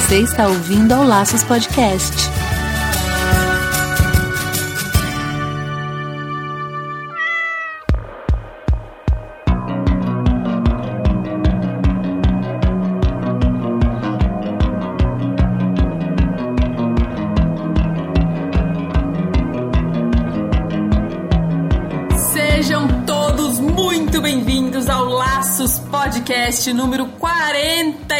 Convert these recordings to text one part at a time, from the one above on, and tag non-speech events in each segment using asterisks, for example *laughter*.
Você está ouvindo ao Laços Podcast. Sejam todos muito bem-vindos ao Laços Podcast número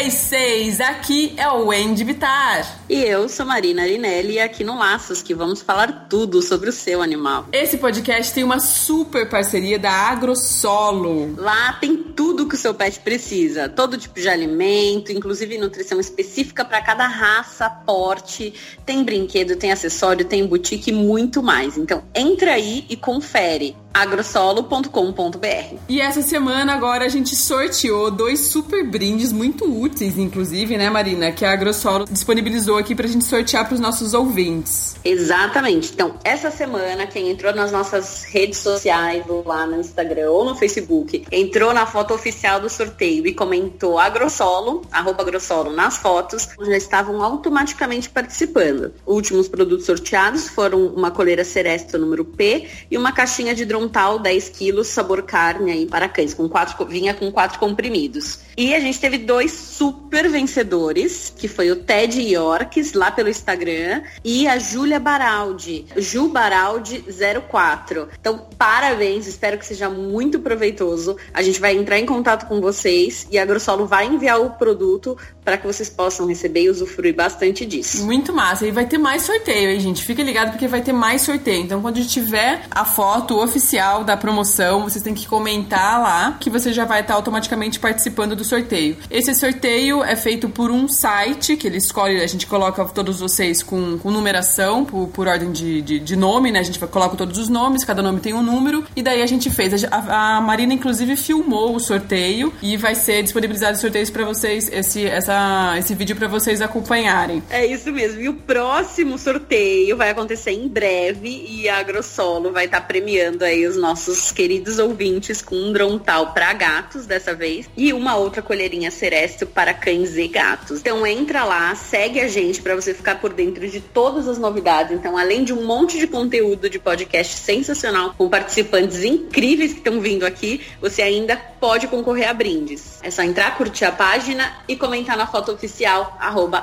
46. Aqui é o Wendy Vitar. E eu sou Marina Arinelli e aqui no Laços que vamos falar tudo sobre o seu animal. Esse podcast tem uma super parceria da AgroSolo. Lá tem tudo que o seu pet precisa, todo tipo de alimento, inclusive nutrição específica para cada raça, porte, tem brinquedo, tem acessório, tem boutique e muito mais. Então entra aí e confere agrosolo.com.br. E essa semana agora a gente sorteou dois super brindes muito úteis, inclusive, né, Marina, que a AgroSolo disponibilizou aqui pra gente sortear para os nossos ouvintes. Exatamente. Então, essa semana quem entrou nas nossas redes sociais, lá no Instagram ou no Facebook, entrou na foto oficial do sorteio e comentou agrosolo, arroba agrosolo nas fotos, já estavam automaticamente participando. Últimos produtos sorteados foram uma coleira Seresto número P e uma caixinha de Drontal 10 quilos, sabor carne aí para cães, com quatro, vinha com quatro comprimidos. E a gente teve dois super vencedores, que foi o Ted Yorks, lá pelo Instagram, e a Júlia Baraldi, Ju Baraldi 04. Então, parabéns, espero que seja muito proveitoso. A gente vai entrar em contato com vocês e a Grossolo vai enviar o produto para que vocês possam receber e usufruir bastante disso. Muito massa. E vai ter mais sorteio, hein, gente? Fica ligado porque vai ter mais sorteio. Então, quando tiver a foto oficial da promoção, vocês têm que comentar lá que você já vai estar automaticamente participando do sorteio. Esse sorteio é feito por um site que ele escolhe, a gente coloca todos vocês com, com numeração, por, por ordem de, de, de, nome, né? A gente coloca todos os nomes, cada nome tem um número, e daí a gente fez. A, a Marina, inclusive, filmou o sorteio e vai ser disponibilizado os sorteios para vocês, esse, essa, esse vídeo para vocês acompanharem. É isso mesmo. E o próximo sorteio vai acontecer em breve e a AgroSolo vai estar tá premiando aí os nossos queridos ouvintes com um drontal para gatos dessa vez e uma outra colherinha Seresto para cães e gatos. Então entra lá, segue a gente para você ficar por dentro de todas as novidades. Então, além de um monte de conteúdo de podcast sensacional com participantes incríveis que estão vindo aqui, você ainda pode concorrer a brindes. É só entrar, curtir a página e comentar na foto oficial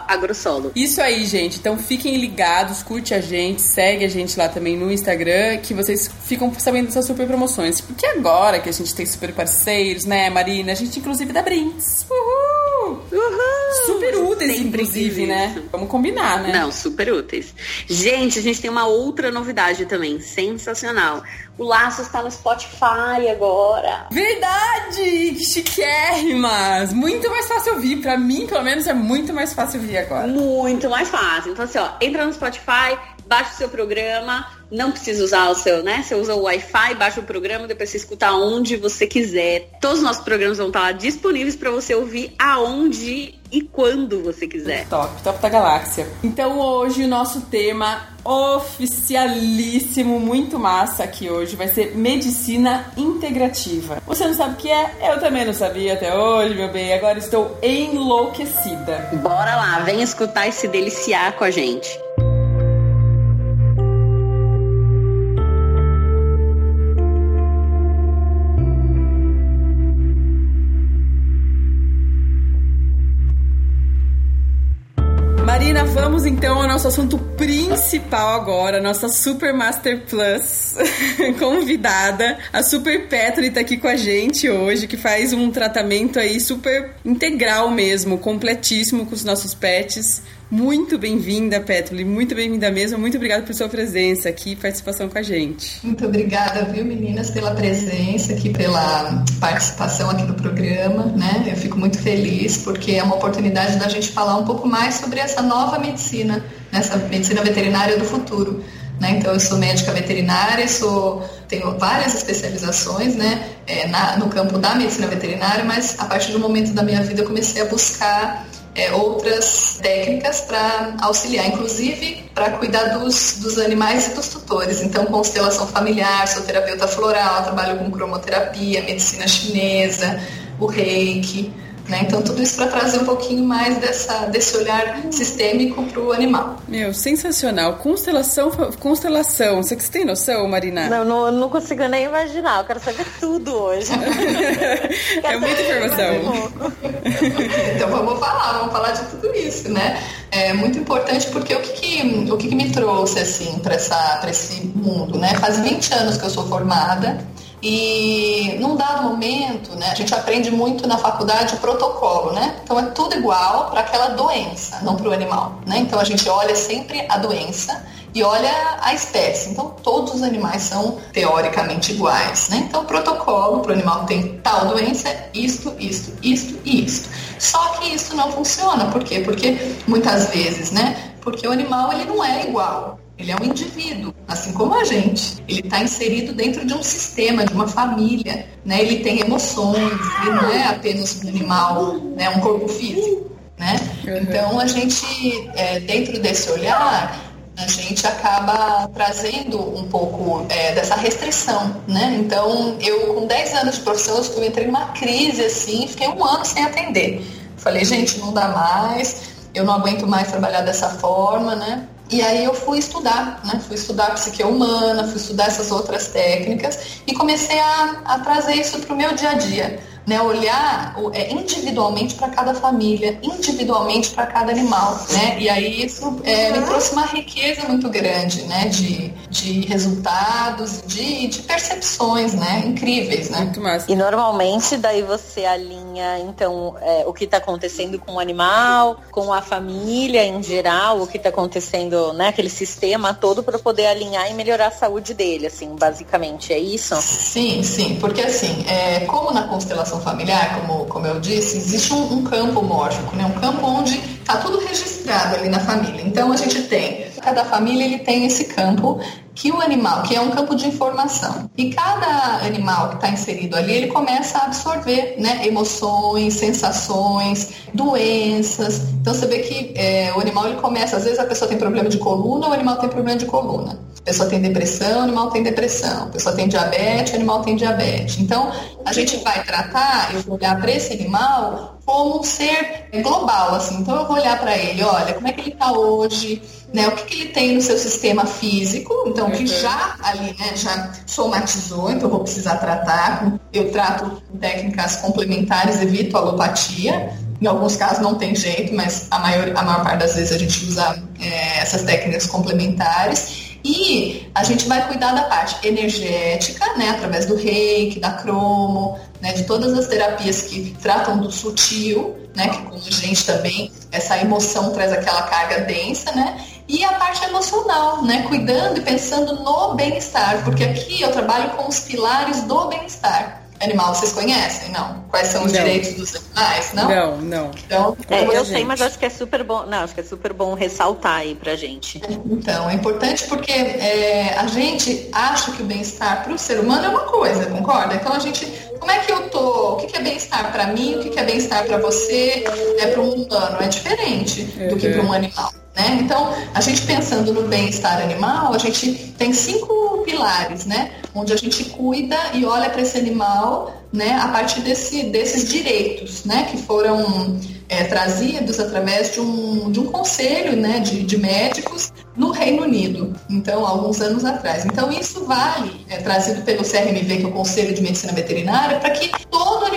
@agrosolo. Isso aí, gente. Então fiquem ligados, curte a gente, segue a gente lá também no Instagram, que vocês ficam sabendo dessas super promoções. Porque agora que a gente tem super parceiros, né, Marina? A gente inclusive dá brindes. Uhul! Uhul! Super úteis, Sempre inclusive, né? isso. Vamos combinar, né? Não, super úteis. Gente, a gente tem uma outra novidade também, sensacional. O Laço está no Spotify agora. Verdade! Que chiquérrimas! Muito mais fácil ouvir. Pra mim, pelo menos, é muito mais fácil ouvir agora. Muito mais fácil. Então, assim, ó, entra no Spotify, baixa o seu programa, não precisa usar o seu, né? Você usa o Wi-Fi, baixa o programa, depois você escuta onde você quiser. Todos os nossos programas vão estar lá disponíveis para você ouvir aonde e quando você quiser. Top, top da galáxia. Então hoje o nosso tema oficialíssimo, muito massa aqui hoje, vai ser medicina integrativa. Você não sabe o que é? Eu também não sabia até hoje, meu bem. Agora estou enlouquecida. Bora lá, vem escutar e se deliciar com a gente. Vamos então ao nosso assunto principal agora, nossa Super Master Plus *laughs* convidada, a Super Petri tá aqui com a gente hoje, que faz um tratamento aí super integral mesmo, completíssimo com os nossos pets. Muito bem-vinda, Petri, muito bem-vinda mesmo. Muito obrigada por sua presença aqui e participação com a gente. Muito obrigada, viu, meninas, pela presença aqui, pela participação aqui no programa, né? Eu fico muito feliz porque é uma oportunidade da gente falar um pouco mais sobre essa nova medicina, nessa medicina veterinária do futuro. Né? Então, eu sou médica veterinária, sou, tenho várias especializações né? É, na, no campo da medicina veterinária, mas a partir do momento da minha vida eu comecei a buscar é, outras técnicas para auxiliar, inclusive para cuidar dos, dos animais e dos tutores. Então, constelação familiar, sou terapeuta floral, trabalho com cromoterapia, medicina chinesa, o reiki. Né? Então, tudo isso para trazer um pouquinho mais dessa, desse olhar sistêmico para o animal. Meu, sensacional. Constelação, constelação. Você que tem noção, Marina? Não, não, não consigo nem imaginar. Eu quero saber tudo hoje. *laughs* é muita informação. *laughs* então, vamos falar, vamos falar de tudo isso, né? É muito importante porque o que, que o que, que me trouxe, assim, para esse mundo, né? Faz 20 anos que eu sou formada e num dado momento, né, a gente aprende muito na faculdade o protocolo, né? Então é tudo igual para aquela doença, não para o animal, né? Então a gente olha sempre a doença e olha a espécie. Então todos os animais são teoricamente iguais, né? Então o protocolo para o animal tem tal doença, isto, isto, isto e isto. Só que isso não funciona, por quê? Porque muitas vezes, né? Porque o animal ele não é igual. Ele é um indivíduo, assim como a gente. Ele está inserido dentro de um sistema, de uma família. Né? Ele tem emoções, ele não é apenas um animal, né? um corpo físico. Né? Uhum. Então, a gente, é, dentro desse olhar, a gente acaba trazendo um pouco é, dessa restrição, né? Então, eu com 10 anos de profissão, eu entrei numa crise, assim, fiquei um ano sem atender. Falei, gente, não dá mais, eu não aguento mais trabalhar dessa forma, né? E aí eu fui estudar, né? Fui estudar psique humana, fui estudar essas outras técnicas e comecei a, a trazer isso para o meu dia a dia né, olhar é, individualmente para cada família, individualmente para cada animal, né? E aí isso é, me trouxe uma riqueza muito grande, né, de, de resultados, de, de percepções, né, incríveis, né? Muito massa. E normalmente daí você alinha então é, o que está acontecendo com o animal, com a família em geral, o que está acontecendo, né, aquele sistema todo para poder alinhar e melhorar a saúde dele, assim, basicamente é isso? Sim, sim, porque assim, é, como na constelação familiar, como, como eu disse, existe um, um campo mórfico, né? um campo onde está tudo registrado ali na família. Então a gente tem, cada família ele tem esse campo que o animal, que é um campo de informação. E cada animal que está inserido ali, ele começa a absorver né, emoções, sensações, doenças. Então você vê que é, o animal ele começa, às vezes a pessoa tem problema de coluna, o animal tem problema de coluna. A pessoa tem depressão, o animal tem depressão. A pessoa tem diabetes, o animal tem diabetes. Então, a gente vai tratar, eu vou olhar para esse animal como um ser global, assim. Então, eu vou olhar para ele, olha, como é que ele está hoje, né? O que, que, ele tem no seu sistema físico, então, que uhum. já ali, né, já somatizou, então vou precisar tratar. Eu trato técnicas complementares, evito alopatia. Em alguns casos não tem jeito, mas a maior, a maior parte das vezes a gente usa é, essas técnicas complementares. E a gente vai cuidar da parte energética, né, através do reiki, da cromo, né, de todas as terapias que tratam do sutil, né, que como a gente também, essa emoção traz aquela carga densa, né, e a parte emocional, né, cuidando e pensando no bem-estar, porque aqui eu trabalho com os pilares do bem-estar animal vocês conhecem? Não. Quais são os não. direitos dos animais? Não? Não, não. Então, é, eu sei, mas acho que é super bom. Não, acho que é super bom ressaltar aí pra gente. Então, é importante porque é, a gente acha que o bem-estar para o ser humano é uma coisa, concorda? Então a gente. Como é que eu tô? O que é bem-estar para mim? O que é bem-estar para você? É para um humano? É diferente do que para um animal. Né? Então, a gente pensando no bem-estar animal, a gente tem cinco pilares, né? Onde a gente cuida e olha para esse animal né, a partir desse, desses direitos né, que foram é, trazidos através de um, de um conselho né, de, de médicos no Reino Unido, então, alguns anos atrás. Então, isso vale, é trazido pelo CRMV, que é o Conselho de Medicina Veterinária, para que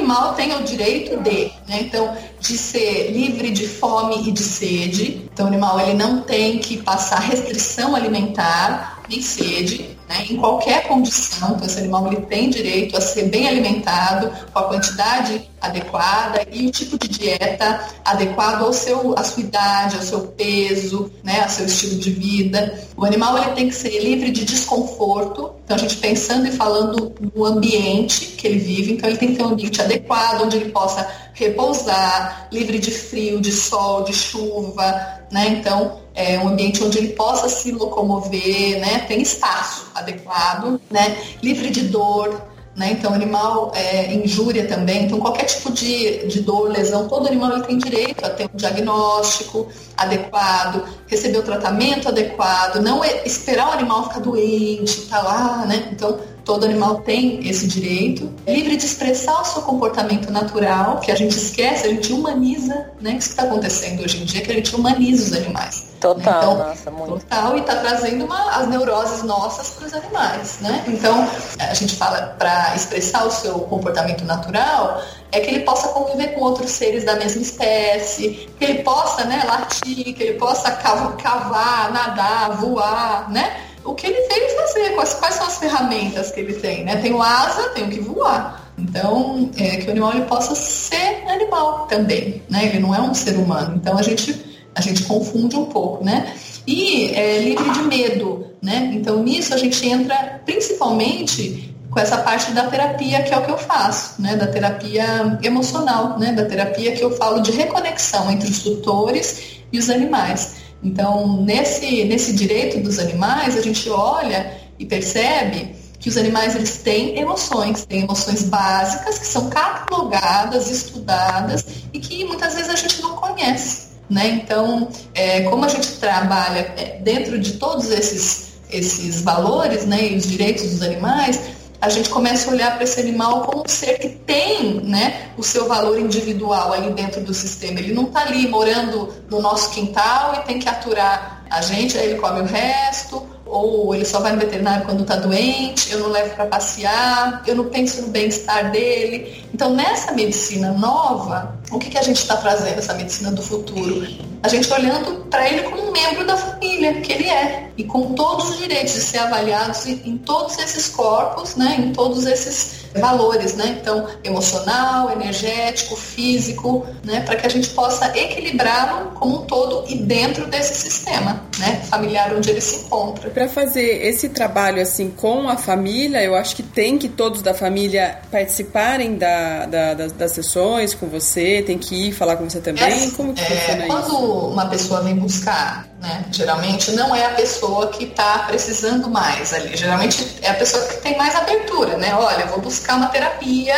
animal tenha o direito de, né, então, de ser livre de fome e de sede. Então, o animal ele não tem que passar restrição alimentar nem sede, né, em qualquer condição. Então, esse animal ele tem direito a ser bem alimentado, com a quantidade adequada e o tipo de dieta adequado ao seu, à sua idade, ao seu peso, né, ao seu estilo de vida. O animal ele tem que ser livre de desconforto. Então, a gente pensando e falando no ambiente que ele vive, então ele tem que ter um ambiente adequado, onde ele possa repousar, livre de frio, de sol, de chuva, né? Então, é um ambiente onde ele possa se locomover, né? Tem espaço adequado, né? Livre de dor, né? Então, animal é, injúria também. Então, qualquer tipo de, de dor, lesão, todo animal ele tem direito a ter um diagnóstico adequado, receber o tratamento adequado, não é esperar o animal ficar doente, tá lá, né? Então, Todo animal tem esse direito. Livre de expressar o seu comportamento natural, que a gente esquece, a gente humaniza, né? Isso que está acontecendo hoje em dia, que a gente humaniza os animais. Total, então, nossa, muito. Total, e está trazendo uma, as neuroses nossas para os animais, né? Então, a gente fala para expressar o seu comportamento natural, é que ele possa conviver com outros seres da mesma espécie, que ele possa, né, latir, que ele possa cavar, nadar, voar, né? O que ele veio fazer, quais, quais são as ferramentas que ele tem, né? Tem o asa, tem o que voar. Então, é, que o animal ele possa ser animal também, né? Ele não é um ser humano. Então, a gente a gente confunde um pouco, né? E é livre de medo, né? Então nisso a gente entra principalmente com essa parte da terapia que é o que eu faço, né? Da terapia emocional, né? Da terapia que eu falo de reconexão entre os tutores e os animais. Então nesse nesse direito dos animais a gente olha e percebe que os animais eles têm emoções, têm emoções básicas que são catalogadas, estudadas e que muitas vezes a gente não conhece. Né? Então, é, como a gente trabalha é, dentro de todos esses, esses valores né, e os direitos dos animais, a gente começa a olhar para esse animal como um ser que tem né, o seu valor individual ali dentro do sistema. Ele não está ali morando no nosso quintal e tem que aturar a gente, aí ele come o resto, ou ele só vai no veterinário quando está doente, eu não levo para passear, eu não penso no bem-estar dele. Então, nessa medicina nova, o que, que a gente está trazendo, essa medicina do futuro? A gente olhando para ele como um membro da família, que ele é, e com todos os direitos de ser avaliados em todos esses corpos, né, em todos esses valores, né? Então, emocional, energético, físico, né? Para que a gente possa equilibrá-lo como um todo e dentro desse sistema, né? Familiar onde ele se encontra. Para fazer esse trabalho assim com a família, eu acho que tem que todos da família participarem da, da, das, das, sessões com você, tem que ir falar com você também. É, como que é, funciona quando isso? Quando uma pessoa vem buscar né? Geralmente não é a pessoa que está precisando mais ali. Geralmente é a pessoa que tem mais abertura, né? Olha, vou buscar uma terapia,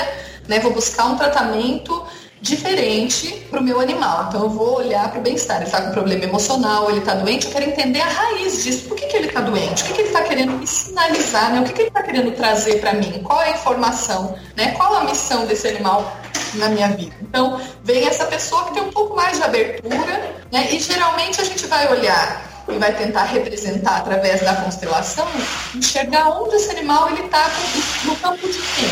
né? Vou buscar um tratamento diferente para o meu animal. Então eu vou olhar para o bem-estar. Ele está com problema emocional, ele está doente, eu quero entender a raiz disso. Por que, que ele está doente? O que, que ele está querendo me sinalizar? Né? O que, que ele está querendo trazer para mim? Qual é a informação? Né? Qual a missão desse animal na minha vida. Então, vem essa pessoa que tem um pouco mais de abertura, né? E geralmente a gente vai olhar e vai tentar representar através da constelação, enxergar onde esse animal ele está no campo de quem.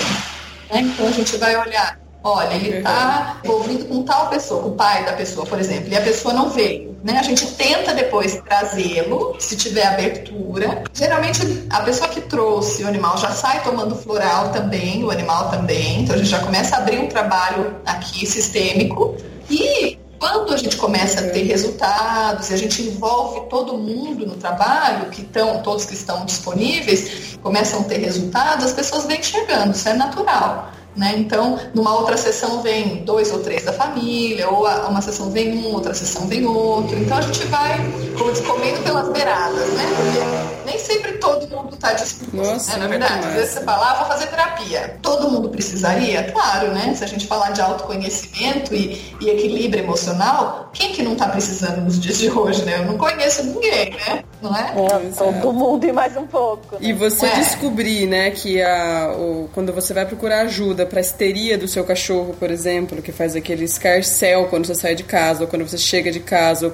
Né? Então a gente vai olhar Olha, ele está envolvido com tal pessoa, o pai da pessoa, por exemplo, e a pessoa não veio. Né? A gente tenta depois trazê-lo, se tiver abertura. Geralmente a pessoa que trouxe o animal já sai tomando floral também, o animal também. Então a gente já começa a abrir um trabalho aqui sistêmico. E quando a gente começa a ter resultados e a gente envolve todo mundo no trabalho, que estão, todos que estão disponíveis, começam a ter resultados, as pessoas vêm chegando, isso é natural. Né? Então, numa outra sessão vem dois ou três da família, ou uma sessão vem um, outra sessão vem outro. Então a gente vai, como diz, comendo pelas beiradas, né? Porque nem sempre todo mundo está disposto. Nossa, né? Na verdade, às vezes você fala, ah, vou fazer terapia. Todo mundo precisaria? Claro, né? Se a gente falar de autoconhecimento e, e equilíbrio emocional, quem que não está precisando nos dias de hoje, né? Eu não conheço ninguém, né? Não é? é todo mundo e mais um pouco. Né? E você é. descobrir, né, que a, o, quando você vai procurar ajuda para histeria do seu cachorro, por exemplo, que faz aquele escarcel quando você sai de casa, ou quando você chega de casa, ou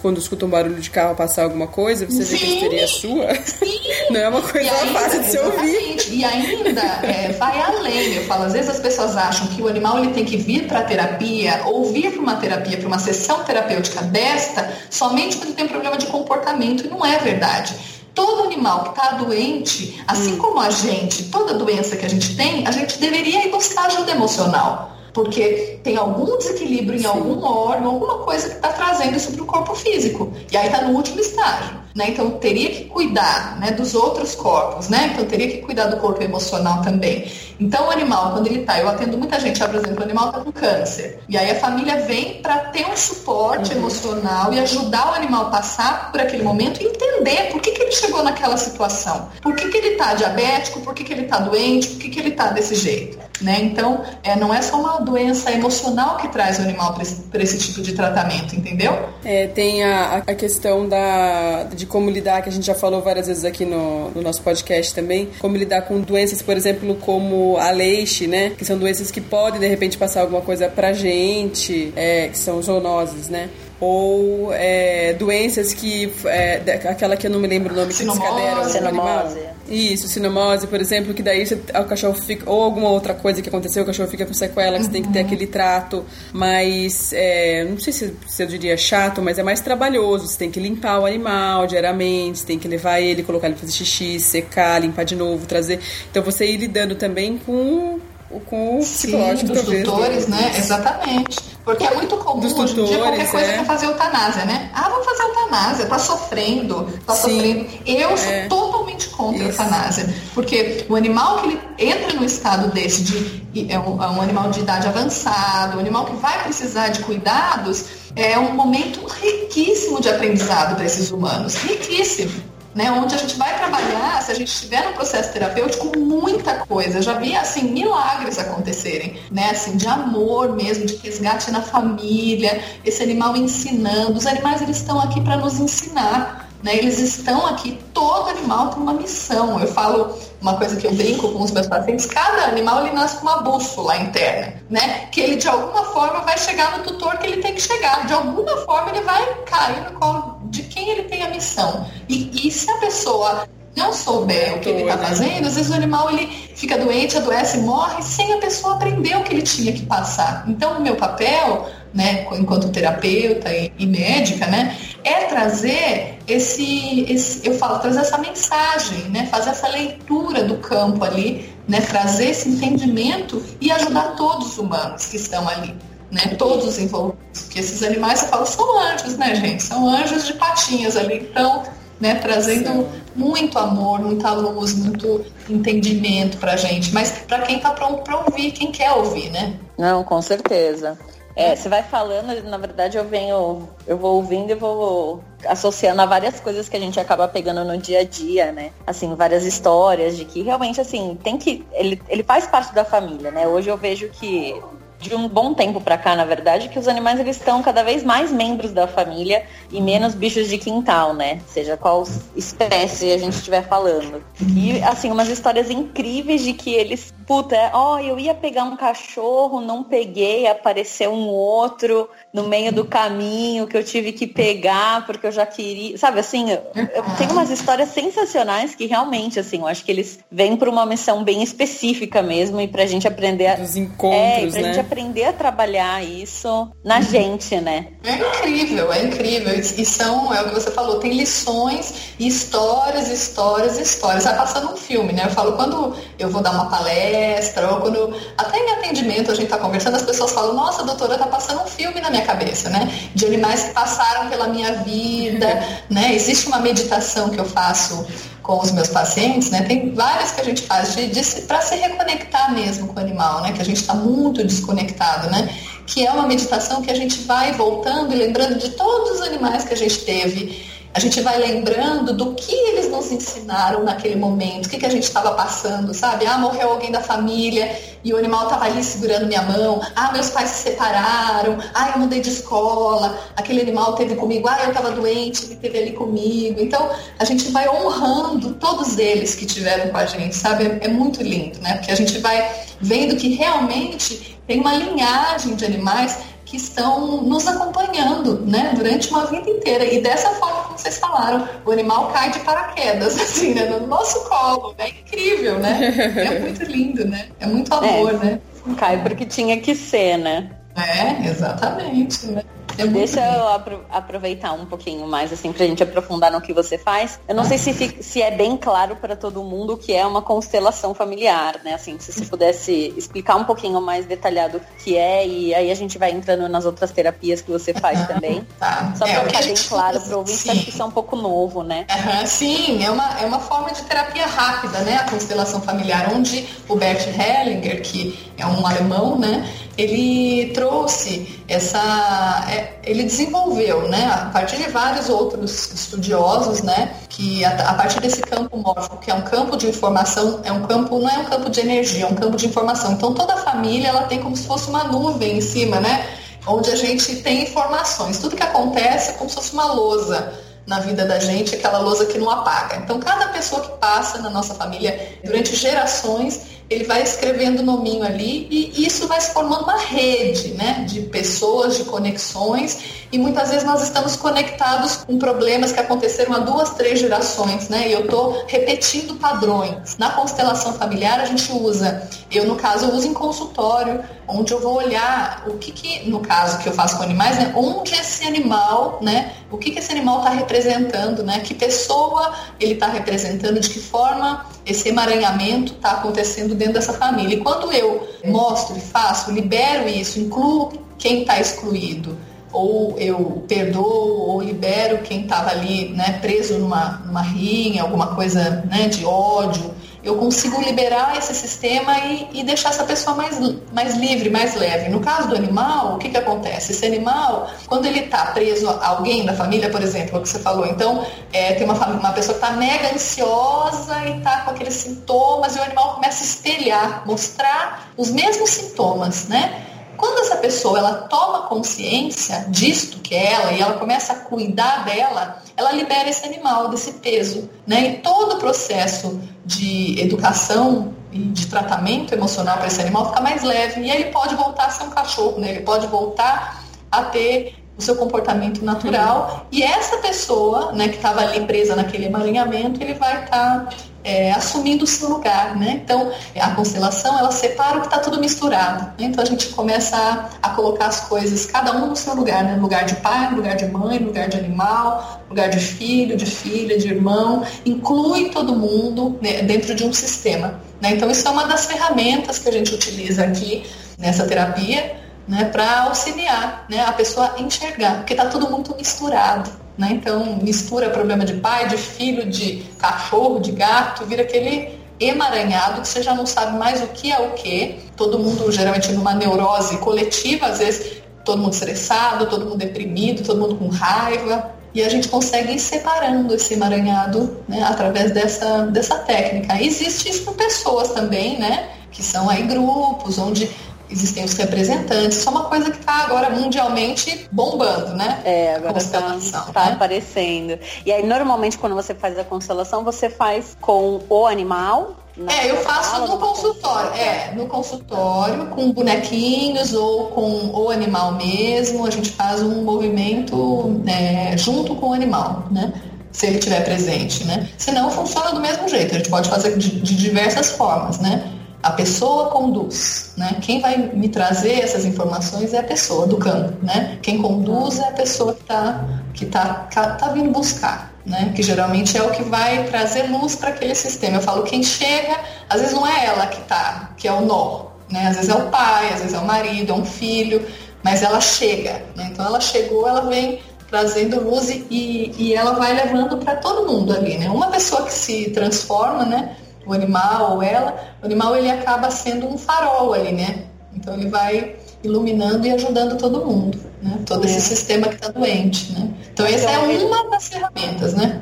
quando escuta um barulho de carro passar alguma coisa, você Sim. vê que a histeria é sua. Sim. Não é uma coisa ainda, fácil de se ouvir. E ainda é, vai além. Eu falo, às vezes as pessoas acham que o animal ele tem que vir para a terapia, ou vir para uma terapia, para uma sessão terapêutica desta, somente quando tem problema de comportamento, e não é verdade todo animal que está doente, assim hum. como a gente, toda doença que a gente tem, a gente deveria ir buscar ajuda emocional. Porque tem algum desequilíbrio em Sim. algum órgão, alguma coisa que está trazendo isso para o corpo físico. E aí está no último estágio. Né? Então teria que cuidar né, dos outros corpos, né? Então teria que cuidar do corpo emocional também. Então o animal, quando ele está, eu atendo muita gente, por exemplo, o animal está com câncer. E aí a família vem para ter um suporte uhum. emocional e ajudar o animal a passar por aquele momento e entender por que, que ele chegou naquela situação. Por que, que ele está diabético, por que, que ele está doente, por que, que ele está desse jeito. Né? Então, é, não é só uma doença emocional que traz o animal para esse, esse, tipo de tratamento, entendeu? É, tem a, a questão da, de como lidar, que a gente já falou várias vezes aqui no, no nosso podcast também, como lidar com doenças, por exemplo, como a leixe, né? Que são doenças que podem, de repente, passar alguma coisa pra gente, é, que são zoonoses, né? Ou é, doenças que é, aquela que eu não me lembro o nome que descadera o animal. Isso, sinomose, por exemplo, que daí você, o cachorro fica ou alguma outra coisa que aconteceu, o cachorro fica com sequela, que você tem que ter uhum. aquele trato, mas é, não sei se, se, eu diria chato, mas é mais trabalhoso. Você tem que limpar o animal diariamente, você tem que levar ele, colocar ele para fazer xixi, secar, limpar de novo, trazer. Então você ir lidando também com com o psicológico, Sim, dos tutores, né? Exatamente. Porque é muito comum dos hoje qualquer coisa é. fazer eutanásia, né? Ah, vamos fazer eutanásia, tá sofrendo, tá Sim. sofrendo. Eu sou é. totalmente contra Isso. a eutanásia. Porque o animal que ele entra no estado desse de é um, é um animal de idade avançada, um animal que vai precisar de cuidados, é um momento riquíssimo de aprendizado para esses humanos. Riquíssimo né? Onde a gente vai trabalhar, se a gente estiver no processo terapêutico, muita coisa. Eu já vi, assim, milagres acontecerem, né? Assim, de amor mesmo, de resgate na família, esse animal ensinando. Os animais, eles estão aqui para nos ensinar. Né, eles estão aqui, todo animal tem uma missão. Eu falo uma coisa que eu brinco com os meus pacientes, cada animal ele nasce com uma bússola interna, né? Que ele de alguma forma vai chegar no tutor que ele tem que chegar, de alguma forma ele vai cair no colo de quem ele tem a missão. E, e se a pessoa não souber o que ele está fazendo, às vezes o animal ele fica doente, adoece, morre sem a pessoa aprender o que ele tinha que passar. Então, o meu papel, né, enquanto terapeuta e, e médica, né, é trazer esse, esse, eu falo, trazer essa mensagem, né, fazer essa leitura do campo ali, né, trazer esse entendimento e ajudar todos os humanos que estão ali né? Todos os envolvidos, porque esses animais, eu falo, são anjos, né, gente? São anjos de patinhas ali, então, né, trazendo muito amor, muita luz, muito entendimento pra gente, mas para quem tá pronto para ouvir, quem quer ouvir, né? Não, com certeza. É, você vai falando, na verdade eu venho, eu vou ouvindo e vou associando a várias coisas que a gente acaba pegando no dia a dia, né? Assim, várias histórias de que realmente assim, tem que. Ele, ele faz parte da família, né? Hoje eu vejo que de um bom tempo para cá, na verdade, que os animais eles estão cada vez mais membros da família e menos bichos de quintal, né? Seja qual espécie a gente estiver falando. E assim, umas histórias incríveis de que eles, puta, ó, oh, eu ia pegar um cachorro, não peguei, apareceu um outro no meio do caminho que eu tive que pegar porque eu já queria, sabe assim, eu, eu tenho umas histórias sensacionais que realmente assim, eu acho que eles vêm para uma missão bem específica mesmo e pra gente aprender a, Os encontros, é, pra né? gente aprender a trabalhar isso na gente, né? É incrível, é incrível. E são, é o que você falou, tem lições, histórias, histórias, histórias. Vai passando um filme, né? Eu falo, quando eu vou dar uma palestra, ou quando. Até em atendimento a gente tá conversando, as pessoas falam, nossa, doutora, tá passando um filme na minha cabeça, né? De animais que passaram pela minha vida, *laughs* né? Existe uma meditação que eu faço com os meus pacientes, né? Tem várias que a gente faz de, de para se reconectar mesmo com o animal, né? Que a gente está muito desconectado, né? Que é uma meditação que a gente vai voltando e lembrando de todos os animais que a gente teve a gente vai lembrando do que eles nos ensinaram naquele momento, o que, que a gente estava passando, sabe? Ah, morreu alguém da família e o animal estava ali segurando minha mão. Ah, meus pais se separaram. Ah, eu mudei de escola. Aquele animal teve comigo. Ah, eu estava doente, ele teve ali comigo. Então, a gente vai honrando todos eles que tiveram com a gente, sabe? É, é muito lindo, né? Porque a gente vai vendo que realmente tem uma linhagem de animais que estão nos acompanhando, né, durante uma vida inteira. E dessa forma como vocês falaram, o animal cai de paraquedas, *laughs* assim, né, no nosso colo. É incrível, né? É muito lindo, né? É muito amor, é, né? Cai porque tinha que ser, né? É, exatamente, né? É Deixa eu apro aproveitar um pouquinho mais, assim, pra gente aprofundar no que você faz. Eu não sei se, se é bem claro para todo mundo o que é uma constelação familiar, né? Assim, se você pudesse explicar um pouquinho mais detalhado o que é, e aí a gente vai entrando nas outras terapias que você faz também. Tá. Só é, pra ficar bem claro para ouvir, acho que isso é um pouco novo, né? Uhum, sim, é uma, é uma forma de terapia rápida, né? A constelação familiar, onde o Bert Hellinger, que é um alemão, né? ele trouxe essa, ele desenvolveu, né, a partir de vários outros estudiosos, né, que a, a, partir desse campo mórfico, que é um campo de informação, é um campo, não é um campo de energia, é um campo de informação. Então toda a família ela tem como se fosse uma nuvem em cima, né, onde a gente tem informações. Tudo que acontece é como se fosse uma lousa na vida da gente, aquela lousa que não apaga. Então cada pessoa que passa na nossa família durante gerações ele vai escrevendo o nominho ali e isso vai se formando uma rede né, de pessoas, de conexões e muitas vezes nós estamos conectados com problemas que aconteceram há duas, três gerações, né? E eu estou repetindo padrões. Na constelação familiar a gente usa, eu no caso uso em consultório, onde eu vou olhar o que, que no caso que eu faço com animais, né? Onde esse animal, né? O que, que esse animal está representando, né? Que pessoa ele está representando, de que forma esse emaranhamento está acontecendo dentro dessa família. E quando eu mostro e faço, libero isso, incluo quem está excluído, ou eu perdoo ou libero quem estava ali né, preso numa, numa rinha, alguma coisa né, de ódio, eu consigo liberar esse sistema e, e, deixar essa pessoa mais, mais livre, mais leve. No caso do animal, o que, que acontece? Esse animal, quando ele está preso a alguém da família, por exemplo, é o que você falou, então é, tem uma, uma pessoa que está mega ansiosa e está com aqueles sintomas e o animal começa a espelhar, mostrar os mesmos sintomas, né? Quando essa pessoa ela toma consciência disto que é ela e ela começa a cuidar dela, ela libera esse animal desse peso, né? E todo o processo de educação e de tratamento emocional para esse animal fica mais leve e aí ele pode voltar a ser um cachorro, né? Ele pode voltar a ter o seu comportamento natural e essa pessoa, né, que estava ali presa naquele emaranhamento, ele vai estar tá é, assumindo o seu lugar, né? Então, a constelação, ela separa o que está tudo misturado. Né? Então, a gente começa a, a, colocar as coisas, cada um no seu lugar, né? Lugar de pai, lugar de mãe, lugar de animal, lugar de filho, de filha, de irmão. Inclui todo mundo né, dentro de um sistema. Né? Então, isso é uma das ferramentas que a gente utiliza aqui nessa terapia, né? Para auxiliar né, a pessoa a enxergar, porque está tudo muito misturado. Né? Então, mistura problema de pai, de filho, de cachorro, de gato, vira aquele emaranhado que você já não sabe mais o que é o que. Todo mundo, geralmente, numa neurose coletiva, às vezes todo mundo estressado, todo mundo deprimido, todo mundo com raiva. E a gente consegue ir separando esse emaranhado né, através dessa, dessa técnica. Existe isso com pessoas também, né? Que são aí grupos onde existem os representantes. Isso é uma coisa que está agora mundialmente bombando, né? É, agora está tá né? aparecendo. E aí, normalmente, quando você faz a constelação, você faz com o animal é, eu faço no consultório. É, no consultório, com bonequinhos ou com o animal mesmo. A gente faz um movimento né, junto com o animal, né? Se ele estiver presente, né? Senão funciona do mesmo jeito. A gente pode fazer de, de diversas formas, né? A pessoa conduz, né? Quem vai me trazer essas informações é a pessoa do campo, né? Quem conduz é a pessoa que está que tá, tá vindo buscar, né? Que geralmente é o que vai trazer luz para aquele sistema. Eu falo quem chega, às vezes não é ela que tá, que é o nó, né? Às vezes é o pai, às vezes é o marido, é um filho, mas ela chega, né? Então ela chegou, ela vem trazendo luz e, e ela vai levando para todo mundo ali, né? Uma pessoa que se transforma, né? O animal ou ela, o animal ele acaba sendo um farol ali, né? Então ele vai iluminando e ajudando todo mundo, né? Todo é. esse sistema que está doente, né? Então essa é uma das ferramentas, né?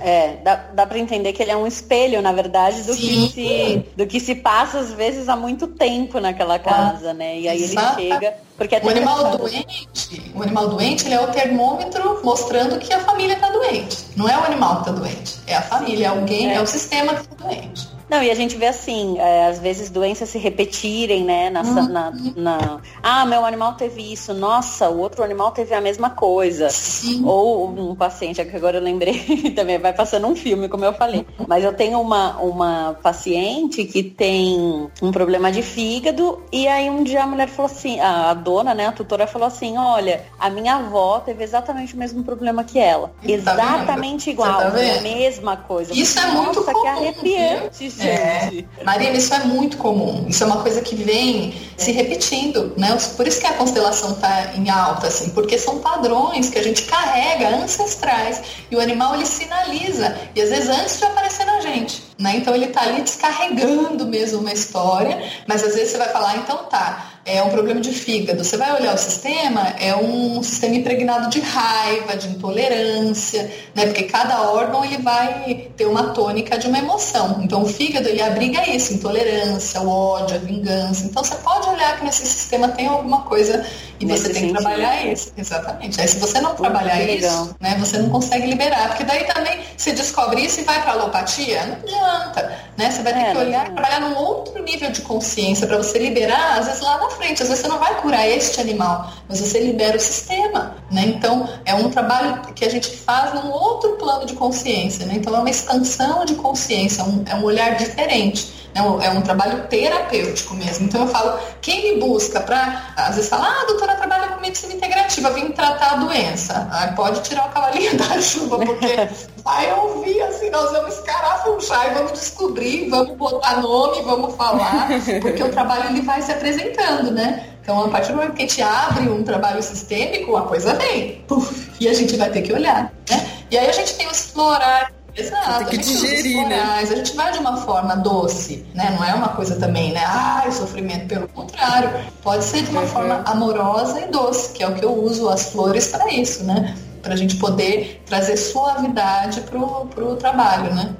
É, dá, dá para entender que ele é um espelho, na verdade, do que, se, do que se passa, às vezes, há muito tempo naquela casa, ah, né? E aí ele chega. Porque o animal doente, o animal doente, ele é o termômetro mostrando que a família está doente. Não é o animal que está doente, é a família, é alguém, é, é o sistema que está doente. Não, e a gente vê assim, é, às vezes doenças se repetirem, né? Na, uhum. na, na, Ah, meu animal teve isso, nossa, o outro animal teve a mesma coisa. Sim. Ou um paciente, é que agora eu lembrei, *laughs* também vai passando um filme, como eu falei. Mas eu tenho uma, uma paciente que tem um problema de fígado, e aí um dia a mulher falou assim, a, a dona, né, a tutora falou assim, olha, a minha avó teve exatamente o mesmo problema que ela. Tá exatamente igual, tá a mesma coisa. Isso é muito Nossa, comum, que arrepiante, gente. É. Marina, isso é muito comum. Isso é uma coisa que vem se repetindo, né? Por isso que a constelação está em alta, assim, porque são padrões que a gente carrega ancestrais e o animal ele sinaliza e às vezes antes de aparecer na gente, né? Então ele está ali descarregando mesmo uma história, mas às vezes você vai falar, então tá, é um problema de fígado. Você vai olhar o sistema, é um sistema impregnado de raiva, de intolerância, né? Porque cada órgão ele vai ter uma tônica de uma emoção. Então o fígado ele abriga isso, intolerância, o ódio, a vingança. Então você pode olhar que nesse sistema tem alguma coisa e Nesse você tem sentido. que trabalhar isso. Exatamente. Aí se você não trabalhar isso, né, você não consegue liberar. Porque daí também se descobre isso e vai para alopatia, não adianta. Né? Você vai ter é, que olhar, trabalhar num outro nível de consciência para você liberar, às vezes lá na frente. Às vezes você não vai curar este animal, mas você libera o sistema. Né? Então é um trabalho que a gente faz num outro plano de consciência. Né? Então é uma expansão de consciência, um, é um olhar diferente. É um, é um trabalho terapêutico mesmo. Então eu falo, quem me busca para, às vezes fala, ah, doutora trabalha com medicina integrativa, vim tratar a doença. Aí pode tirar o cavalinho da chuva, porque *laughs* vai ouvir assim, nós vamos escarafunchar e vamos descobrir, vamos botar nome, vamos falar, porque o trabalho ele vai se apresentando, né? Então, a partir do momento que a gente abre um trabalho sistêmico, a coisa vem. Puf, e a gente vai ter que olhar. Né? E aí a gente tem os florais Exato, tem que digerir, né? A gente vai de uma forma doce, né? Não é uma coisa também, né? Ai, sofrimento, pelo contrário. Pode ser de uma uhum. forma amorosa e doce, que é o que eu uso as flores para isso, né? Para a gente poder trazer suavidade pro, pro trabalho, né?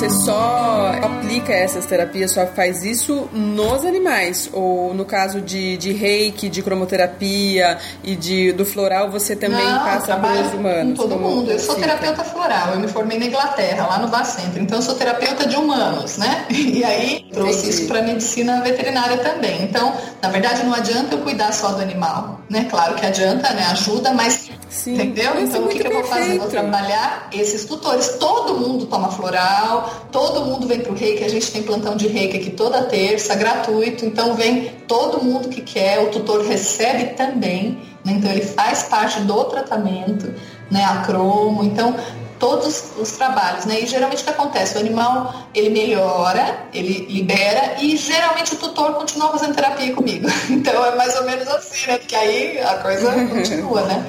Você só aplica essas terapias, só faz isso nos animais? Ou no caso de, de reiki, de cromoterapia e de, do floral, você também Não, passa para os humanos? Com todo mundo. Eu sou terapeuta floral, eu me formei na Inglaterra, lá no Bacentro. Então eu sou terapeuta de humanos, né? *laughs* E aí trouxe Entendi. isso para medicina veterinária também. Então, na verdade, não adianta eu cuidar só do animal, né? Claro que adianta, né? Ajuda, mas Sim. Entendeu? então, o que, que eu vou fazer? Vou trabalhar esses tutores. Todo mundo toma floral, todo mundo vem pro reiki. A gente tem plantão de reiki aqui toda terça, gratuito. Então, vem todo mundo que quer. O tutor recebe também. Né? Então, ele faz parte do tratamento, né? A cromo. Então, todos os trabalhos, né? E geralmente o que acontece? O animal, ele melhora, ele libera e geralmente o tutor continua fazendo terapia comigo. *laughs* Então é mais ou menos assim, né? Porque aí a coisa continua, né?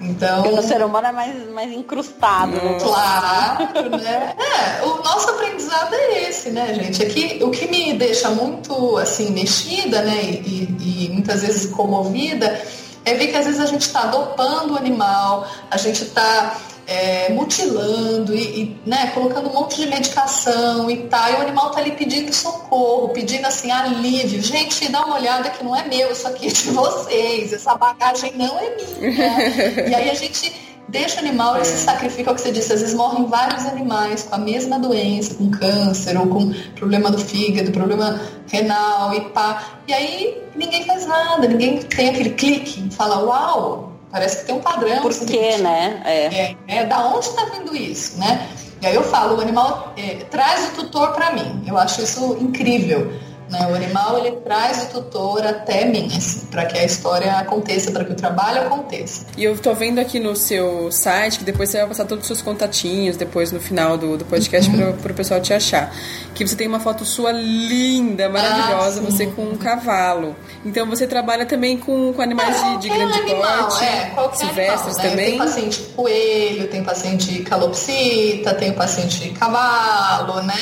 Então, o ser humano é mais, mais incrustado, né? Claro, né? É, o nosso aprendizado é esse, né, gente? Aqui, o que me deixa muito, assim, mexida, né, e, e muitas vezes comovida, é ver que às vezes a gente está dopando o animal, a gente está é, mutilando e, e, né, colocando um monte de medicação e tal, e o animal tá ali pedindo socorro, pedindo assim, alívio. Gente, dá uma olhada que não é meu, isso aqui é de vocês, essa bagagem não é minha. e aí a gente deixa o animal, ele se é. sacrifica, é o que você disse, às vezes morrem vários animais com a mesma doença, com câncer, ou com problema do fígado, problema renal e pá. E aí ninguém faz nada, ninguém tem aquele clique, fala, uau, Parece que tem um padrão. Por quê, né? É. é. É, Da onde está vindo isso, né? E aí eu falo, o animal é, traz o tutor para mim. Eu acho isso incrível. Né? O animal ele traz o tutor até mim, assim, para que a história aconteça, para que o trabalho aconteça. E eu tô vendo aqui no seu site que depois você vai passar todos os seus contatinhos depois no final do, do podcast uhum. para o pessoal te achar. Que você tem uma foto sua linda, maravilhosa, ah, você com um cavalo. Então você trabalha também com, com animais é, de, de grande animal, porte, é, silvestres animal, né? também. Tem paciente coelho, tem paciente calopsita, tem paciente cavalo, né?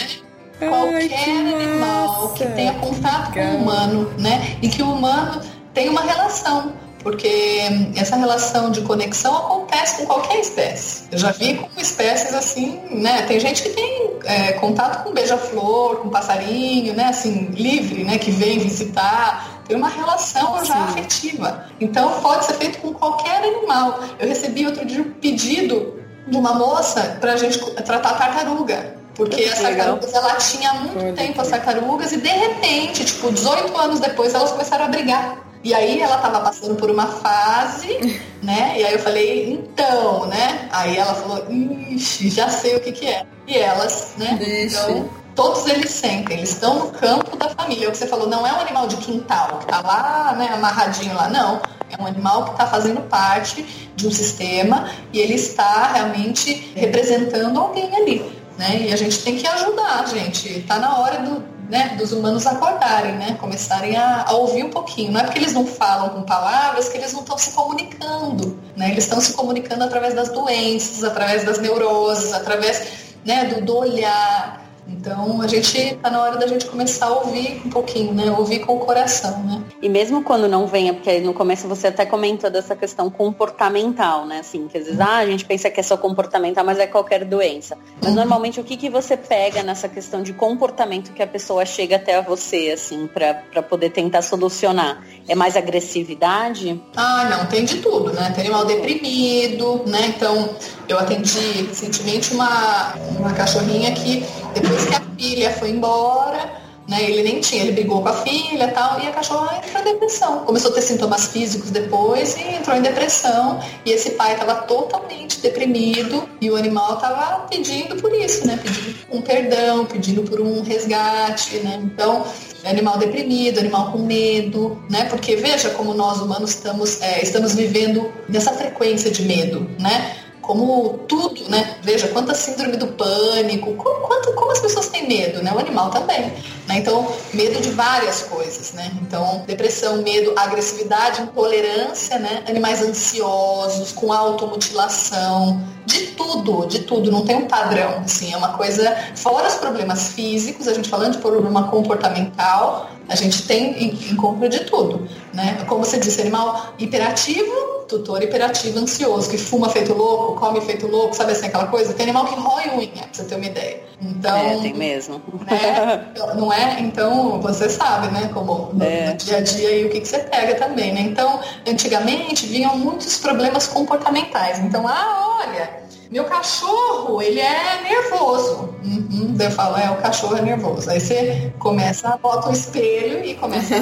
Qualquer animal que tenha contato com o humano, né? E que o humano tem uma relação. Porque essa relação de conexão acontece com qualquer espécie. Eu já vi com espécies assim, né? Tem gente que tem é, contato com beija-flor, com passarinho, né? Assim, livre, né? Que vem visitar. Tem uma relação já afetiva. Então pode ser feito com qualquer animal. Eu recebi outro dia um pedido de uma moça para a gente tratar tartaruga. Porque as tartarugas, ela tinha há muito tempo as tartarugas e de repente, tipo, 18 anos depois, elas começaram a brigar. E aí ela tava passando por uma fase, *laughs* né? E aí eu falei, então, né? Aí ela falou, ixi, já sei o que que é. E elas, né? Então, todos eles sentem, eles estão no campo da família. É o que você falou, não é um animal de quintal, que tá lá, né, amarradinho lá, não. É um animal que está fazendo parte de um sistema e ele está realmente representando alguém ali. Né? E a gente tem que ajudar, gente. Está na hora do, né, dos humanos acordarem, né, começarem a, a, ouvir um pouquinho. Não é porque eles não falam com palavras que eles não estão se comunicando, né, eles estão se comunicando através das doenças, através das neuroses, através né, do, do olhar, então a gente está na hora da gente começar a ouvir um pouquinho, né? Ouvir com o coração, né? E mesmo quando não venha, porque no começo você até comentou dessa questão comportamental, né? Assim, que às vezes ah, a gente pensa que é só comportamental, mas é qualquer doença. Mas uhum. normalmente o que, que você pega nessa questão de comportamento que a pessoa chega até a você, assim, para poder tentar solucionar? É mais agressividade? Ah, não, tem de tudo, né? Tem mal deprimido, né? Então, eu atendi recentemente uma, uma cachorrinha que depois que a filha foi embora, né, ele nem tinha, ele brigou com a filha tal, e a cachorra entrou em depressão. Começou a ter sintomas físicos depois e entrou em depressão. E esse pai estava totalmente deprimido e o animal estava pedindo por isso, né? Pedindo um perdão, pedindo por um resgate, né? Então, animal deprimido, animal com medo, né? Porque veja como nós humanos estamos, é, estamos vivendo nessa frequência de medo, né? Como tudo, né? Veja quanta síndrome do pânico, quanto, como as pessoas têm medo, né? O animal também. Né? Então, medo de várias coisas, né? Então, depressão, medo, agressividade, intolerância, né? Animais ansiosos, com automutilação, de tudo, de tudo, não tem um padrão, assim, é uma coisa, fora os problemas físicos, a gente falando de problema comportamental, a gente tem encontro de tudo, né? Como você disse, animal hiperativo, tutor hiperativo ansioso, que fuma feito louco, come feito louco, sabe assim, aquela coisa? Tem animal que rói unha, pra você ter uma ideia. Então, é, tem mesmo. Né? *laughs* Não é? Então, você sabe, né? Como no, é. no dia a dia e o que, que você pega também, né? Então, antigamente vinham muitos problemas comportamentais. Então, ah, olha, meu cachorro, ele é nervoso. Uhum, eu falo, é, o cachorro é nervoso. Aí você começa a botar o espelho e começa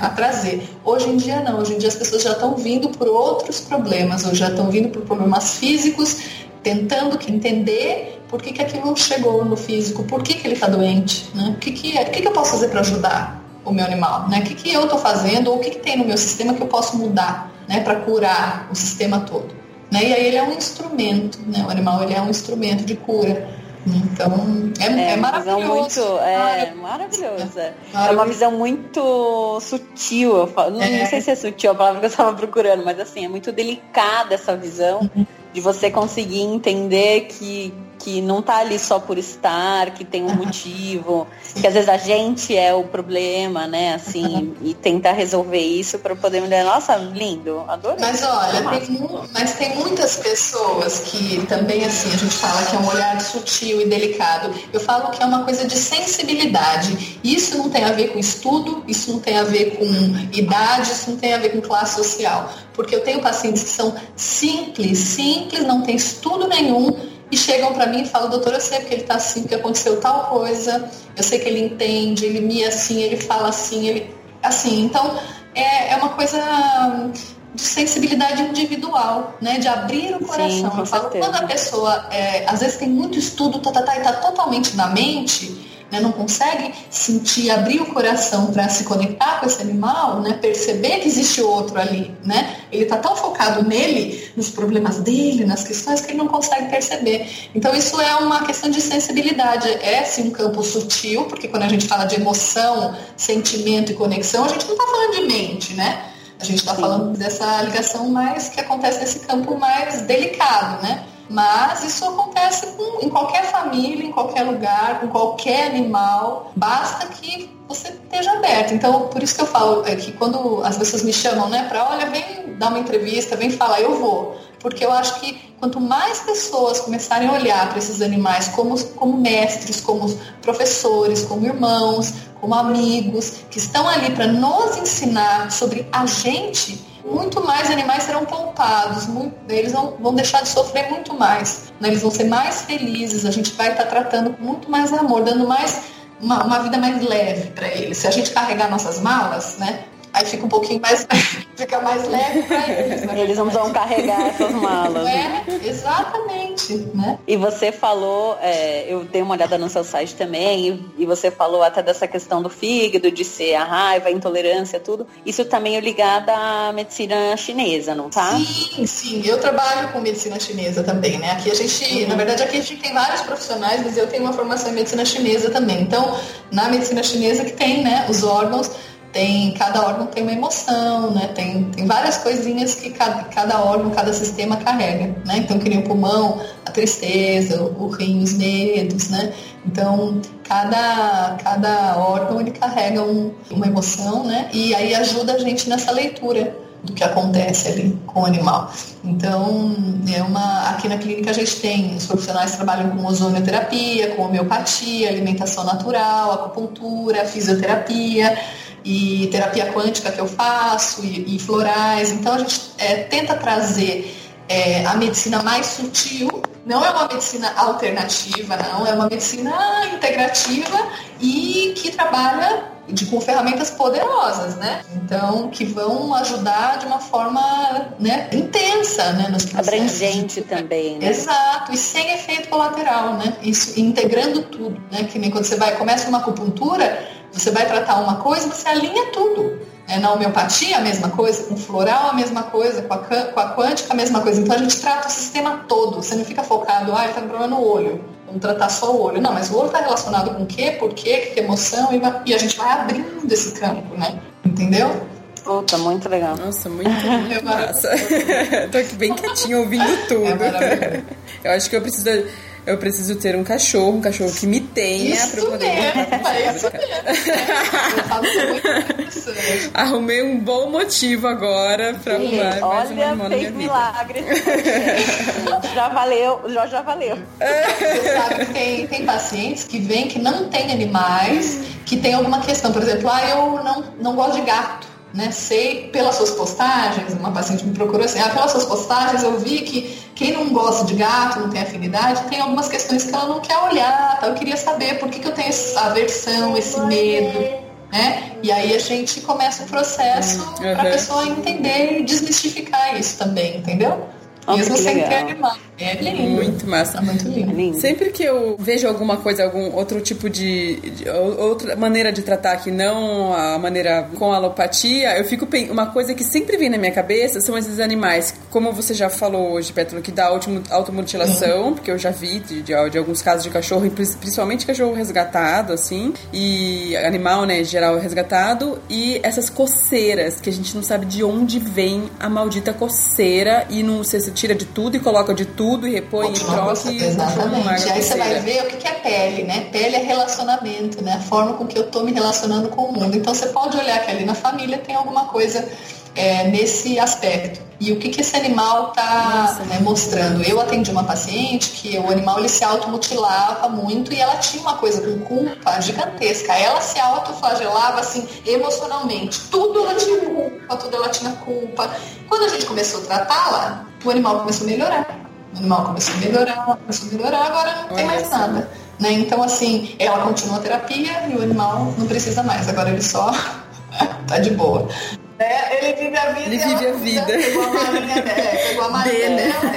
a, a, trazer. Hoje em dia não, hoje em dia as pessoas já estão vindo por outros problemas, ou já estão vindo por problemas físicos, tentando entender por que, que aquilo chegou no físico, por que, que ele está doente, né? O que, que, é, que, que eu posso fazer para ajudar o meu animal, né? O que, que eu estou fazendo, ou o que, que tem no meu sistema que eu posso mudar, né? Para curar o sistema todo. Né? E aí ele é um instrumento, né? o animal ele é um instrumento de cura. Então, é, é, é maravilhoso. Muito, é maravilhosa. É uma visão muito sutil. Eu falo, não, é. não, sei se é sutil a palavra que eu estava procurando, mas assim, é muito delicada essa visão uhum. de você conseguir entender que que não tá ali só por estar, que tem um *laughs* motivo, que às vezes a gente é o problema, né? Assim, e tentar resolver isso para poder me dizer, nossa, lindo, adorei. Mas olha, tem, mas tem muitas pessoas que também, assim, a gente fala que é um olhar sutil e delicado. Eu falo que é uma coisa de sensibilidade. Isso não tem a ver com estudo, isso não tem a ver com idade, isso não tem a ver com classe social. Porque eu tenho pacientes que são simples, simples, não tem estudo nenhum e chegam para mim e falam, doutor, eu sei porque ele está assim, porque aconteceu tal coisa, eu sei que ele entende, ele me assim, ele fala assim, ele. Assim, então é, é uma coisa de sensibilidade individual, né? De abrir o coração. Sim, eu falo, quando a pessoa, é, às vezes tem muito estudo, tá, tá, tá, e tá totalmente na mente, né, não consegue sentir, abrir o coração para se conectar com esse animal, né, perceber que existe outro ali, né? Ele está tão focado nele, nos problemas dele, nas questões que ele não consegue perceber. Então isso é uma questão de sensibilidade, é sim um campo sutil, porque quando a gente fala de emoção, sentimento e conexão, a gente não está falando de mente, né? A gente está falando dessa ligação mais que acontece nesse campo mais delicado, né? Mas isso acontece com, em qualquer família, em qualquer lugar, com qualquer animal. Basta que você esteja aberto. Então, por isso que eu falo é que quando as pessoas me chamam, né, para olha, vem dar uma entrevista, vem falar, eu vou. Porque eu acho que quanto mais pessoas começarem a olhar para esses animais como, como mestres, como professores, como irmãos, como amigos, que estão ali para nos ensinar sobre a gente, muito mais animais serão poupados, muito, eles vão, vão deixar de sofrer muito mais, né? eles vão ser mais felizes, a gente vai estar tá tratando com muito mais amor, dando mais uma, uma vida mais leve para eles. Se a gente carregar nossas malas, né? Aí fica um pouquinho mais, *laughs* fica mais leve para eles. Né? *laughs* Eles não vão carregar essas malas. É, exatamente, né? E você falou, é, eu dei uma olhada no seu site também, e, e, você falou até dessa questão do fígado, de ser a raiva, a intolerância, tudo. Isso também é ligado à medicina chinesa, não tá? Sim, sim. Eu trabalho com medicina chinesa também, né? Aqui a gente, uhum. na verdade, aqui a gente tem vários profissionais, mas eu tenho uma formação em medicina chinesa também. Então, na medicina chinesa que tem, né, os órgãos tem cada órgão tem uma emoção, né? Tem, tem várias coisinhas que cada, cada órgão, cada sistema carrega, né? Então, que nem o pulmão, a tristeza, o, o rim, os medos, né? Então, cada, cada órgão ele carrega um, uma emoção, né? E aí ajuda a gente nessa leitura do que acontece ali com o animal. Então, é uma, aqui na clínica a gente tem, os profissionais trabalham com ozonioterapia, com homeopatia, alimentação natural, acupuntura, fisioterapia, e terapia quântica que eu faço, e, e florais. Então a gente é, tenta trazer é, a medicina mais sutil, não é uma medicina alternativa, não, é uma medicina integrativa e que trabalha de, com ferramentas poderosas, né? Então, que vão ajudar de uma forma né, intensa, né? Nos Abrangente também, né? Exato, e sem efeito colateral, né? Isso, integrando tudo, né? Que nem quando você vai, começa uma acupuntura, você vai tratar uma coisa, você alinha tudo. É, na homeopatia, a mesma coisa, com floral, a mesma coisa, com a, com a quântica, a mesma coisa. Então a gente trata o sistema todo. Você não fica focado, ah, está com problema no olho. Vamos tratar só o olho. Não, mas o olho está relacionado com o quê, por quê, que emoção, e a gente vai abrindo esse campo, né? Entendeu? Puta, muito legal. Nossa, muito, *laughs* muito é massa. *laughs* Tô aqui bem quietinho ouvindo é tudo. É *laughs* eu acho que eu preciso eu preciso ter um cachorro, um cachorro que me tenha para poder mesmo, isso mesmo. *laughs* Arrumei um bom motivo agora para arrumar Olha, mais um irmão na minha milagre. *laughs* já valeu, já, já valeu. Você sabe que tem, tem pacientes que vêm que não têm animais, que tem alguma questão, por exemplo, ah, eu não, não gosto de gato né? Sei pelas suas postagens, uma paciente me procurou assim, ah, pelas suas postagens eu vi que quem não gosta de gato, não tem afinidade, tem algumas questões que ela não quer olhar, tá? Eu queria saber por que, que eu tenho essa aversão, esse medo, né? E aí a gente começa o processo uhum. para a pessoa entender e desmistificar isso também, entendeu? Nossa, Mesmo sem legal. ter animal. É lindo. Muito massa. É muito lindo. lindo. Sempre que eu vejo alguma coisa, algum outro tipo de, de, outra maneira de tratar que não a maneira com alopatia, eu fico uma coisa que sempre vem na minha cabeça são esses animais, como você já falou hoje, Petro, que dá automutilação, uhum. porque eu já vi de, de, de, alguns casos de cachorro, principalmente cachorro resgatado, assim, e animal, né, geral resgatado, e essas coceiras que a gente não sabe de onde vem a maldita coceira e não você tira de tudo e coloca de tudo tudo e repõe e troca Exatamente. Aí você vai ver o que é pele, né? Pele é relacionamento, né? A forma com que eu tô me relacionando com o mundo. Então você pode olhar que ali na família tem alguma coisa é, nesse aspecto. E o que, que esse animal está né, mostrando? Eu atendi uma paciente que o animal ele se automutilava muito e ela tinha uma coisa com culpa gigantesca. Ela se autoflagelava assim emocionalmente. Tudo ela tinha culpa, tudo ela tinha culpa. Quando a gente começou a tratá-la, o animal começou a melhorar. O animal começou a melhorar, começou a melhorar, agora não tem mais nada. Né? Então, assim, ela continua a terapia e o animal não precisa mais, agora ele só *laughs* tá de boa. É, ele vive a vida. Ele vive a vida. Pegou a malinha dela, *laughs* pegou a malinha dela,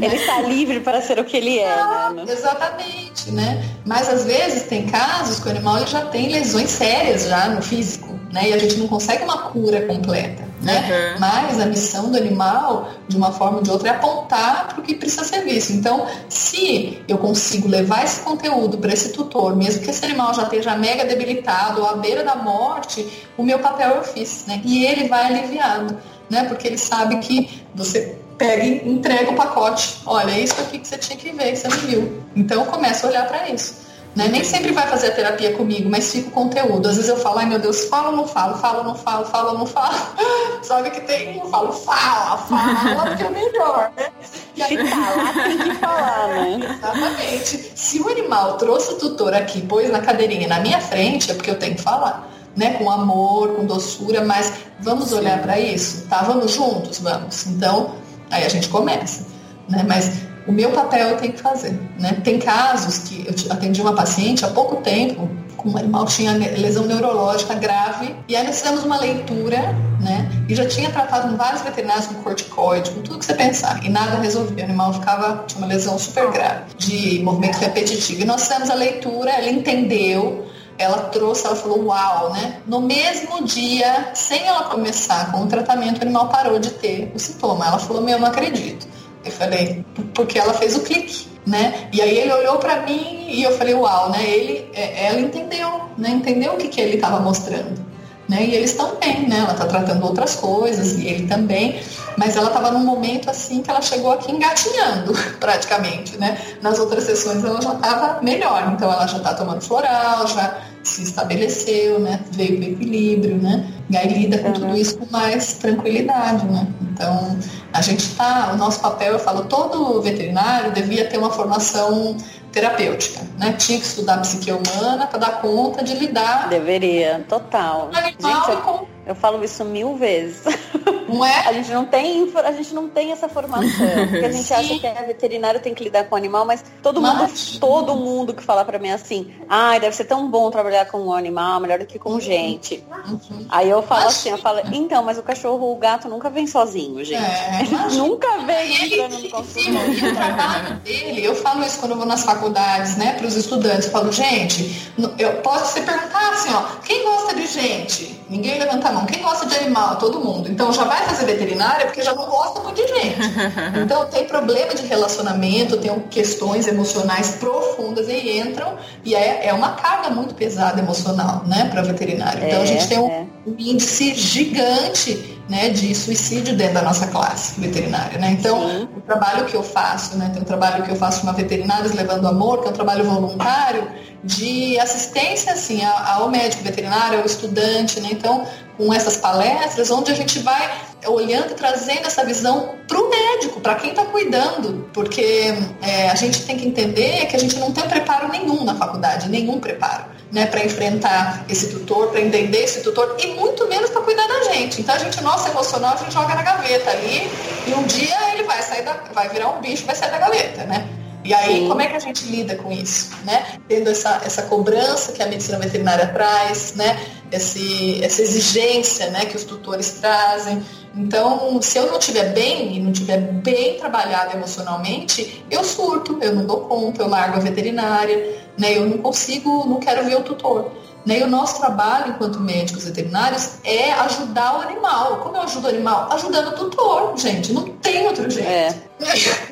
ele tá está livre para ser o que ele é, ah, né? Exatamente, né? Mas às vezes tem casos que o animal já tem lesões sérias já no físico, né? E a gente não consegue uma cura completa né? Uhum. Mas a missão do animal, de uma forma ou de outra, é apontar para o que precisa ser visto. Então, se eu consigo levar esse conteúdo para esse tutor, mesmo que esse animal já esteja mega debilitado ou à beira da morte, o meu papel eu fiz, né? E ele vai aliviado, né? Porque ele sabe que você pega e entrega o pacote. Olha, é isso aqui que você tinha que ver, que você não viu. Então, eu começo a olhar para isso. Né? Nem sempre vai fazer a terapia comigo, mas fica o conteúdo. Às vezes eu falo, ai meu Deus, falo ou não falo, falo ou não falo, falo ou não falo. *laughs* Sabe que tem, eu falo, fala, fala, que é melhor, né? *laughs* E aí, falar, tem que falar, né? Exatamente. Se o animal trouxe o tutor aqui, pôs na cadeirinha na minha frente, é porque eu tenho que falar. Né, com amor, com doçura, mas vamos Sim. olhar para isso, tá? Vamos juntos, vamos. Então, aí a gente começa, né? Mas o meu papel eu tenho que fazer. Né? Tem casos que eu atendi uma paciente há pouco tempo, com o animal tinha lesão neurológica grave. E aí nós fizemos uma leitura, né? E já tinha tratado com vários veterinários com corticoide, com tudo que você pensar. E nada resolvia. O animal ficava, tinha uma lesão super grave de movimento repetitivo. E nós fizemos a leitura, ela entendeu, ela trouxe, ela falou, uau, né? No mesmo dia, sem ela começar com o tratamento, o animal parou de ter o sintoma. Ela falou, meu, eu não acredito. Eu falei, porque ela fez o clique, né? E aí ele olhou para mim e eu falei, uau, né? Ele, é, ela entendeu, né? Entendeu o que, que ele estava mostrando. Né? E eles também, né? Ela está tratando outras coisas e ele também, mas ela estava num momento assim que ela chegou aqui engatinhando, *laughs* praticamente, né? Nas outras sessões ela já estava melhor, então ela já está tomando floral, já se estabeleceu, né? Veio o equilíbrio, né? E aí lida com tudo isso com mais tranquilidade, né? Então, a gente está, o nosso papel, eu falo, todo veterinário devia ter uma formação terapêutica, né? Tinha que estudar psique humana para dar conta de lidar. Deveria, total. Gente, eu, eu falo isso mil vezes. *laughs* Não é? A gente não tem, a gente não tem essa formação. Porque a gente *laughs* Sim. acha que é veterinário tem que lidar com animal, mas todo mundo, todo mundo que fala para mim assim, ai, ah, deve ser tão bom trabalhar com um animal, melhor do que com gente. Uhum. Aí eu falo assim, eu falo, então, mas o cachorro, o gato nunca vem sozinho, gente. É, ele nunca vem entrando no consultório. E o trabalho dele, eu falo isso quando eu vou nas faculdades, né, para os estudantes, eu falo, gente, eu posso se perguntar assim, ó, quem gosta de gente? Ninguém levanta a mão. Quem gosta de animal? Todo mundo. Então já vai fazer veterinária porque já não gosta muito de gente. *laughs* Então tem problema de relacionamento, tem questões emocionais profundas e entram e é, é uma carga muito pesada emocional, né, para veterinário. Então é, a gente tem um, é. um índice gigante né, de suicídio dentro da nossa classe veterinária, né? Então, Sim. o trabalho que eu faço, né, tem um trabalho que eu faço uma veterinários levando amor, que é um trabalho voluntário de assistência assim ao médico veterinário, ao estudante, né? Então, com essas palestras, onde a gente vai olhando e trazendo essa visão para o médico, para quem está cuidando, porque é, a gente tem que entender que a gente não tem preparo nenhum na faculdade, nenhum preparo, né, para enfrentar esse tutor, para entender esse tutor e muito menos para cuidar da gente. Então a gente, nosso emocional, a gente joga na gaveta ali e um dia ele vai sair da, vai virar um bicho, vai sair da gaveta, né? E aí, Sim. como é que a gente lida com isso, né? Tendo essa, essa cobrança que a medicina veterinária traz, né? Esse, essa exigência, né, que os tutores trazem. Então, se eu não estiver bem e não estiver bem trabalhado emocionalmente, eu surto, eu não dou conta, eu largo a veterinária, né? Eu não consigo, não quero ver o tutor. Né? E o nosso trabalho enquanto médicos veterinários é ajudar o animal. Como eu ajudo o animal? Ajudando o tutor, gente. Não tem outro jeito. É.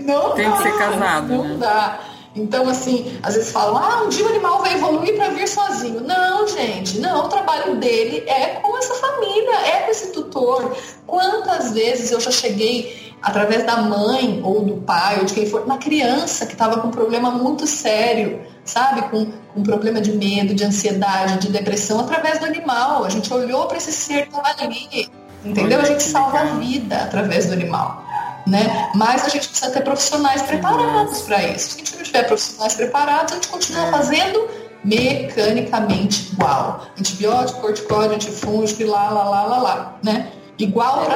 Não tem dá, que ser casado. Não né? dá. Então, assim, às vezes falam, ah, um dia o animal vai evoluir para vir sozinho. Não, gente, não, o trabalho dele é com essa família, é com esse tutor. Quantas vezes eu já cheguei através da mãe ou do pai ou de quem for, uma criança que estava com um problema muito sério, sabe? Com, com um problema de medo, de ansiedade, de depressão, através do animal. A gente olhou para esse ser que estava ali, entendeu? A gente salva a vida através do animal. Né? Mas a gente precisa ter profissionais preparados para isso. Se a gente não tiver profissionais preparados, a gente continua é. fazendo mecanicamente igual. Antibiótico, corticóide, antifúngico e lá, lá, lá, lá, lá, né? Igual é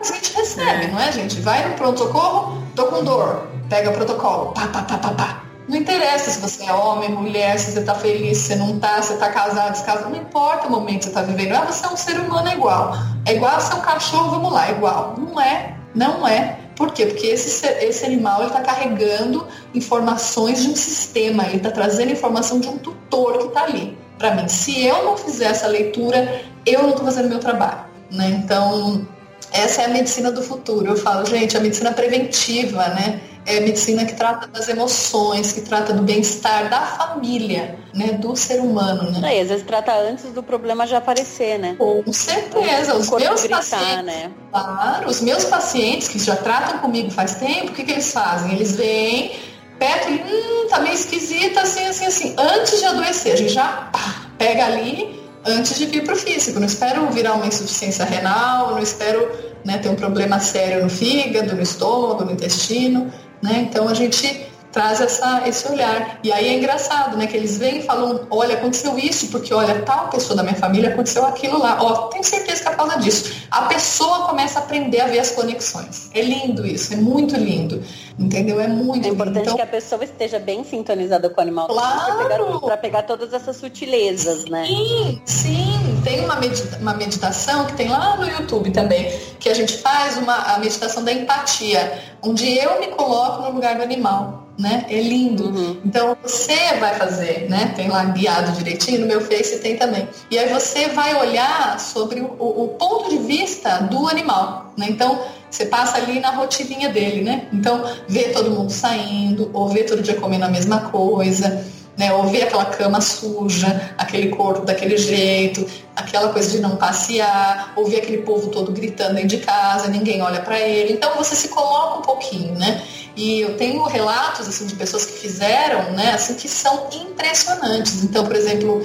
a gente recebe, não é, gente? Vai no pronto-socorro, tô com dor, pega o protocolo, pá, pá, pá, pá, pá. Não interessa se você é homem, mulher, se você tá feliz, se você não tá, se você tá casado, descasado, não importa o momento que você tá vivendo. Ah, você é um ser humano é igual. É igual a ser um cachorro, vamos lá, é igual. Não é, não é. Por quê? Porque esse, esse animal está carregando informações de um sistema, ele está trazendo informação de um tutor que está ali. Para mim, se eu não fizer essa leitura, eu não estou fazendo meu trabalho. Né? Então, essa é a medicina do futuro. Eu falo, gente, a medicina preventiva, né? É a medicina que trata das emoções, que trata do bem-estar da família, né? Do ser humano, né? É, às vezes trata antes do problema já aparecer, né? Com certeza. Os meus gritar, pacientes, né? Claro, os meus pacientes que já tratam comigo faz tempo, o que, que eles fazem? Eles vêm, perto, hum, tá meio esquisita, assim, assim, assim. Antes de adoecer, a gente já pá, pega ali antes de vir para o físico. Não espero virar uma insuficiência renal, não espero né, ter um problema sério no fígado, no estômago, no intestino. Né? Então a gente traz essa, esse olhar. E aí é engraçado, né? Que eles vêm e falam, olha, aconteceu isso, porque olha, tal pessoa da minha família aconteceu aquilo lá. Ó, tenho certeza que é por causa disso. A pessoa começa a aprender a ver as conexões. É lindo isso, é muito lindo. Entendeu? É muito É importante então, que a pessoa esteja bem sintonizada com o animal claro. para pegar, pegar, todas essas sutilezas, né? Sim, sim. Tem uma, medita uma meditação que tem lá no YouTube também, que a gente faz uma, a meditação da empatia, onde eu me coloco no lugar do animal né? É lindo. Uhum. Então você vai fazer, né? Tem lá guiado direitinho, no meu Face tem também. E aí você vai olhar sobre o, o ponto de vista do animal, né? Então você passa ali na rotininha dele, né? Então vê todo mundo saindo, ou vê todo dia comendo a mesma coisa. Né, aquela cama suja, aquele corpo daquele jeito, aquela coisa de não passear, ouvir aquele povo todo gritando dentro de casa, ninguém olha para ele. Então você se coloca um pouquinho, né? E eu tenho relatos assim de pessoas que fizeram, né, assim que são impressionantes. Então, por exemplo,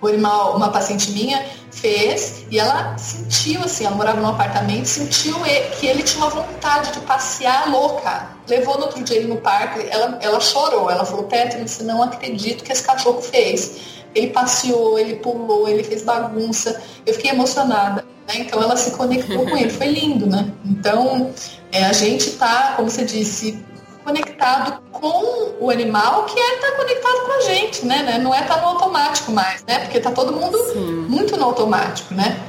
uma paciente minha fez e ela sentiu assim, ela morava num apartamento, sentiu que ele tinha uma vontade de passear louca. Levou no outro dia ele no parque, ela, ela chorou, ela falou, Petro, você não acredito que esse cachorro fez. Ele passeou, ele pulou, ele fez bagunça. Eu fiquei emocionada. Né? Então ela se conectou com ele, *laughs* foi lindo, né? Então é, a gente tá, como você disse, conectado com o animal que é estar tá conectado com a gente, né? né? Não é estar tá no automático mais, né? Porque tá todo mundo Sim. muito no automático, né?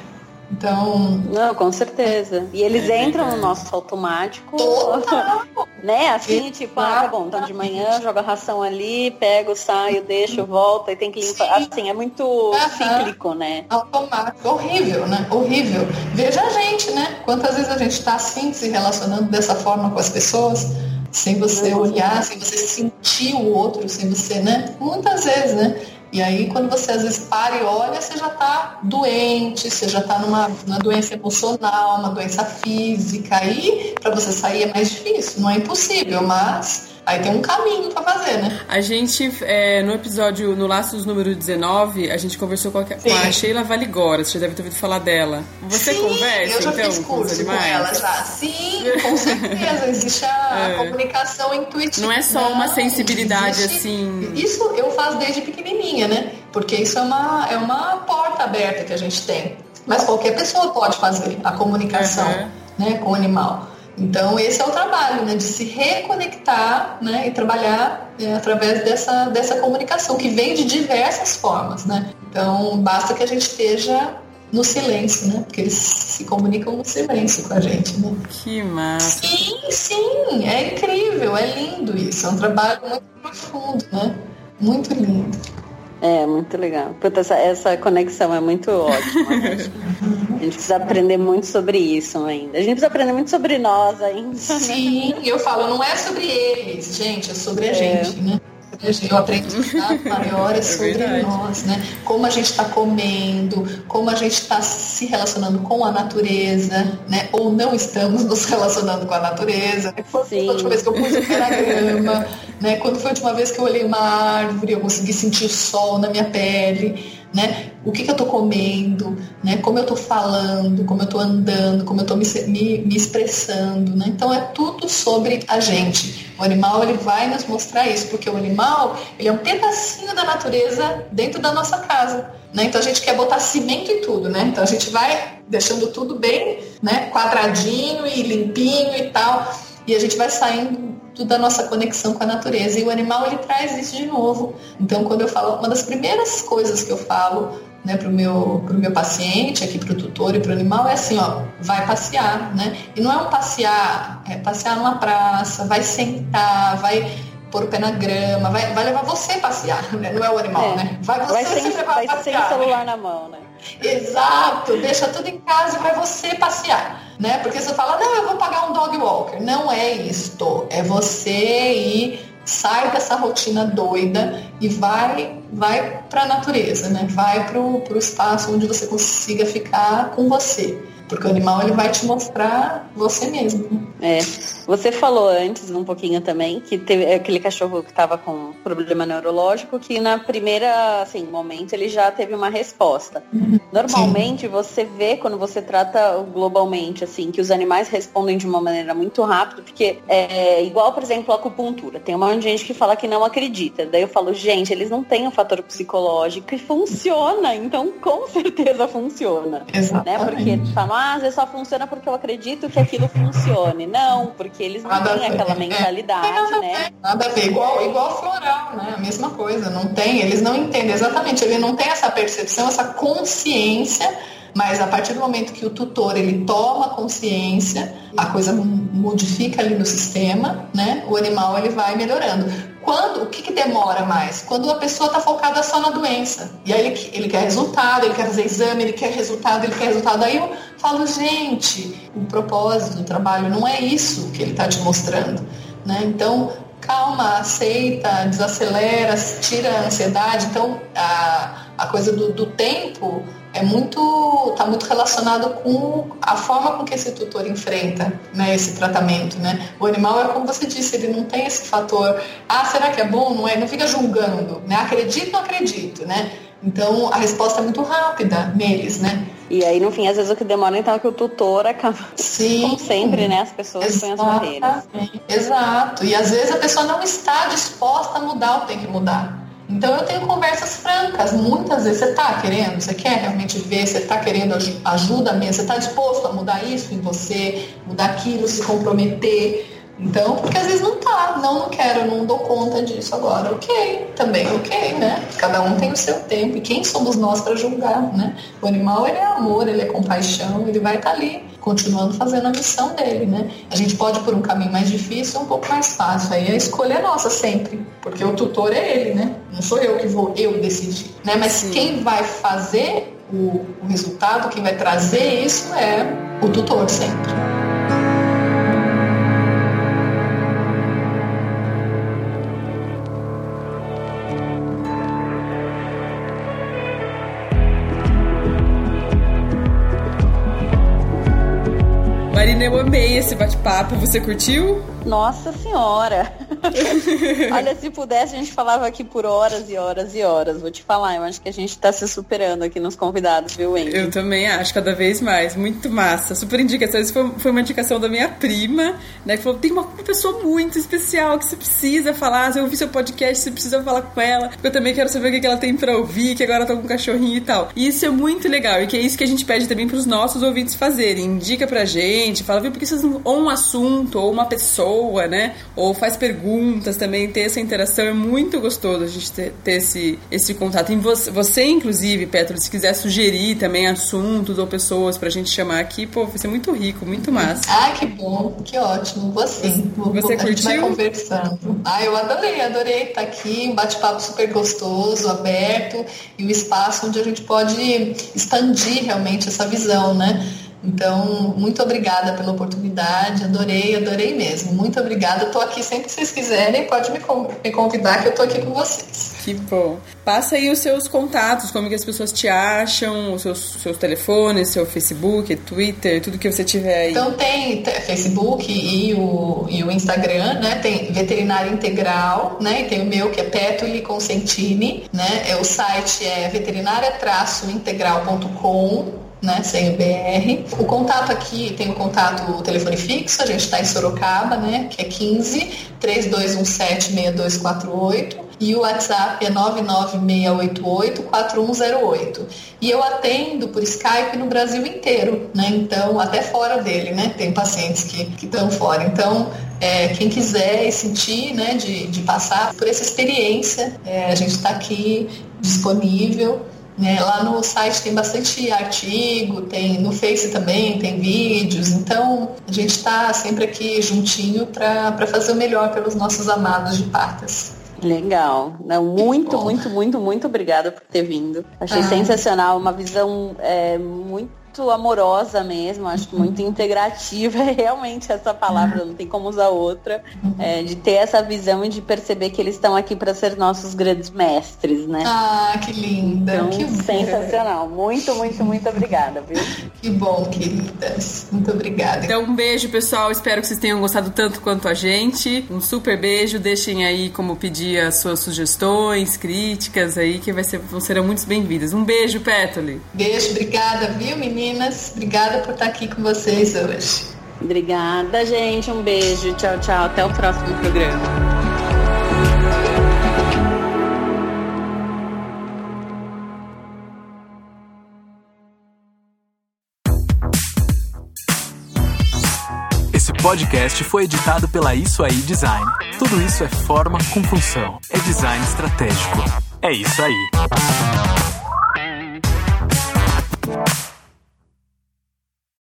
Então. Não, com certeza. E eles é entram no nosso automático. Total. *laughs* né? Assim, tipo, ah, tá bom, então de manhã joga a ração ali, pego, saio, deixo, volta e tem que limpar. Sim. Assim, é muito uhum. cíclico, né? Automático. Horrível, né? Horrível. Veja a gente, né? Quantas vezes a gente tá assim, se relacionando dessa forma com as pessoas sem você olhar, sem você sentir o outro, sem você, né? Muitas vezes, né? E aí, quando você às vezes para e olha, você já está doente, você já está numa, numa doença emocional, uma doença física. Aí, para você sair é mais difícil, não é impossível, mas Aí tem um caminho para fazer, né? A gente, é, no episódio, no Laços número 19, a gente conversou com a, com a Sheila Valigora, você já deve ter ouvido falar dela. Você Sim, conversa, eu já então, fiz curso com, com ela já. Sim, com certeza. Existe a *laughs* é. comunicação intuitiva. Não é só uma sensibilidade existe, assim. Isso eu faço desde pequenininha, né? Porque isso é uma, é uma porta aberta que a gente tem. Mas qualquer pessoa pode fazer a comunicação uhum. né, com o animal. Então, esse é o trabalho, né, de se reconectar né, e trabalhar é, através dessa, dessa comunicação, que vem de diversas formas. Né? Então, basta que a gente esteja no silêncio, né? Porque eles se comunicam no silêncio com a gente, né? Que massa! Sim, sim, é incrível, é lindo isso. É um trabalho muito profundo, né? Muito lindo. É, muito legal. Puta, essa, essa conexão é muito ótima. Né? *laughs* a gente precisa aprender muito sobre isso ainda. A gente precisa aprender muito sobre nós ainda. Sim, eu falo, não é sobre eles, gente, é sobre a é. gente, né? Eu aprendi maior é sobre é nós, né? Como a gente está comendo, como a gente está se relacionando com a natureza, né? Ou não estamos nos relacionando com a natureza. Quando foi a última vez que eu pus o pé na grama, *laughs* né? Quando foi a última vez que eu olhei uma árvore, eu consegui sentir o sol na minha pele né? O que, que eu estou comendo, né? Como eu estou falando, como eu estou andando, como eu estou me, me, me, expressando, né? Então é tudo sobre a gente. O animal ele vai nos mostrar isso, porque o animal ele é um pedacinho da natureza dentro da nossa casa, né? Então a gente quer botar cimento em tudo, né? Então a gente vai deixando tudo bem, né? Quadradinho e limpinho e tal, e a gente vai saindo da nossa conexão com a natureza. E o animal ele traz isso de novo. Então, quando eu falo, uma das primeiras coisas que eu falo né, para o meu, pro meu paciente, aqui para o tutor e para o animal, é assim, ó, vai passear, né? E não é um passear, é passear numa praça, vai sentar, vai pôr o pé na grama, vai, vai levar você passear, né? Não é o animal, é. né? Vai você vai sem, levar vai passear. sem celular na mão, né? Exato, deixa tudo em casa e vai você passear, né? Porque você fala, não, eu vou pagar um dog walker. Não é isto, é você ir, sai dessa rotina doida e vai, vai para a natureza, né? Vai para o espaço onde você consiga ficar com você. Porque o animal ele vai te mostrar você mesmo. É. Você falou antes um pouquinho também que teve aquele cachorro que estava com problema neurológico que na primeira assim, momento ele já teve uma resposta. Uhum. Normalmente Sim. você vê quando você trata globalmente assim que os animais respondem de uma maneira muito rápida, porque é igual, por exemplo, a acupuntura. Tem um monte de gente que fala que não acredita. Daí eu falo, gente, eles não têm um fator psicológico e funciona. Então, com certeza funciona. Exatamente. Né? Porque falam, ah, às vezes só funciona porque eu acredito que aquilo funcione. Não, porque eles não nada têm aquela mentalidade, é, nada né? Ver, nada a ver, igual, igual floral, né? A mesma coisa. Não tem, eles não entendem exatamente, ele não tem essa percepção, essa consciência mas a partir do momento que o tutor ele toma consciência, a coisa modifica ali no sistema, né? O animal ele vai melhorando. Quando, o que, que demora mais? Quando a pessoa está focada só na doença. E aí ele, ele quer resultado, ele quer fazer exame, ele quer resultado, ele quer resultado. Aí eu falo, gente, o propósito do trabalho não é isso que ele está te mostrando. Né? Então, calma, aceita, desacelera, tira a ansiedade. Então, a, a coisa do, do tempo é muito está muito relacionado com a forma com que esse tutor enfrenta né, esse tratamento né o animal é como você disse ele não tem esse fator ah será que é bom não é não fica julgando né acredito não acredito né então a resposta é muito rápida neles né e aí, no fim, às vezes o que demora então é que o tutor acaba. *laughs* Sim. Como sempre, né? As pessoas põem as barreiras. Exato. E às vezes a pessoa não está disposta a mudar o que tem que mudar. Então eu tenho conversas francas, muitas vezes você está querendo, você quer realmente ver, você está querendo ajuda mesmo, você está disposto a mudar isso em você, mudar aquilo, se comprometer. Então, porque às vezes não tá, não, não quero, não dou conta disso agora. Ok, também ok, né? Cada um tem o seu tempo. E quem somos nós para julgar, né? O animal, ele é amor, ele é compaixão, ele vai estar tá ali, continuando fazendo a missão dele, né? A gente pode ir por um caminho mais difícil ou um pouco mais fácil. Aí a escolha é nossa sempre, porque o tutor é ele, né? Não sou eu que vou eu decidir, né? Mas Sim. quem vai fazer o, o resultado, quem vai trazer isso é o tutor sempre. Eu amei esse bate-papo. Você curtiu? Nossa senhora! *laughs* Olha, se pudesse, a gente falava aqui por horas e horas e horas. Vou te falar, eu acho que a gente tá se superando aqui nos convidados, viu, Wendy? Eu também acho, cada vez mais. Muito massa. Super indicação. Isso foi, foi uma indicação da minha prima, né? Que falou: tem uma, pessoa muito especial que você precisa falar. Se eu ouvir seu podcast, você precisa falar com ela. Porque eu também quero saber o que ela tem pra ouvir, que agora tá com um cachorrinho e tal. E isso é muito legal. E que é isso que a gente pede também pros nossos ouvintes fazerem. Indica pra gente, fala, viu, porque vocês não. Ou um assunto, ou uma pessoa, né? Ou faz perguntas também, ter essa interação é muito gostoso a gente ter, ter esse, esse contato. E você, você, inclusive, Petro, se quiser sugerir também assuntos ou pessoas pra gente chamar aqui, pô, vai ser muito rico, muito massa. Ah, que bom, que ótimo. Você, vou, você curtiu? A gente vai conversando. Ah, eu adorei, adorei estar aqui, um bate-papo super gostoso, aberto, e o espaço onde a gente pode expandir realmente essa visão, né? Então, muito obrigada pela oportunidade, adorei, adorei mesmo. Muito obrigada. Estou aqui sempre que vocês quiserem, pode me convidar que eu estou aqui com vocês. Que bom. Passa aí os seus contatos, como que as pessoas te acham, os seus, seus telefones, seu Facebook, Twitter, tudo que você tiver aí. Então tem Facebook e o, e o Instagram, né? Tem Veterinária Integral, né? E tem o meu que é Petuli Consentini, né? É, o site é veterinária-integral.com né, sem o BR. O contato aqui tem o contato, o telefone fixo, a gente está em Sorocaba, né, que é 15 3217 6248 e o WhatsApp é 99688 4108. E eu atendo por Skype no Brasil inteiro, né? Então, até fora dele, né? Tem pacientes que estão fora. Então, é, quem quiser sentir, né, de, de passar por essa experiência, é, a gente está aqui disponível. Né? Lá no site tem bastante artigo, tem no Face também tem vídeos, então a gente está sempre aqui juntinho para fazer o melhor pelos nossos amados de partas. Legal. Não, muito, muito, muito, muito obrigada por ter vindo. Achei ah. sensacional, uma visão é, muito muito amorosa mesmo, acho muito integrativa, *laughs* é realmente essa palavra, não tem como usar outra, é, de ter essa visão e de perceber que eles estão aqui para ser nossos grandes mestres, né? Ah, que linda, então, que sensacional. Muito, muito, muito obrigada, viu? Que bom, queridas. Muito obrigada. Então, um beijo, pessoal. Espero que vocês tenham gostado tanto quanto a gente. Um super beijo. Deixem aí como pedir as suas sugestões, críticas aí, que vai ser, serão muito bem-vindas. Um beijo, Petoli. Beijo, obrigada, viu, meninas? Obrigada por estar aqui com vocês hoje. Obrigada, gente. Um beijo. Tchau, tchau. Até o próximo programa. Esse podcast foi editado pela Isso Aí Design. Tudo isso é forma com função. É design estratégico. É isso aí.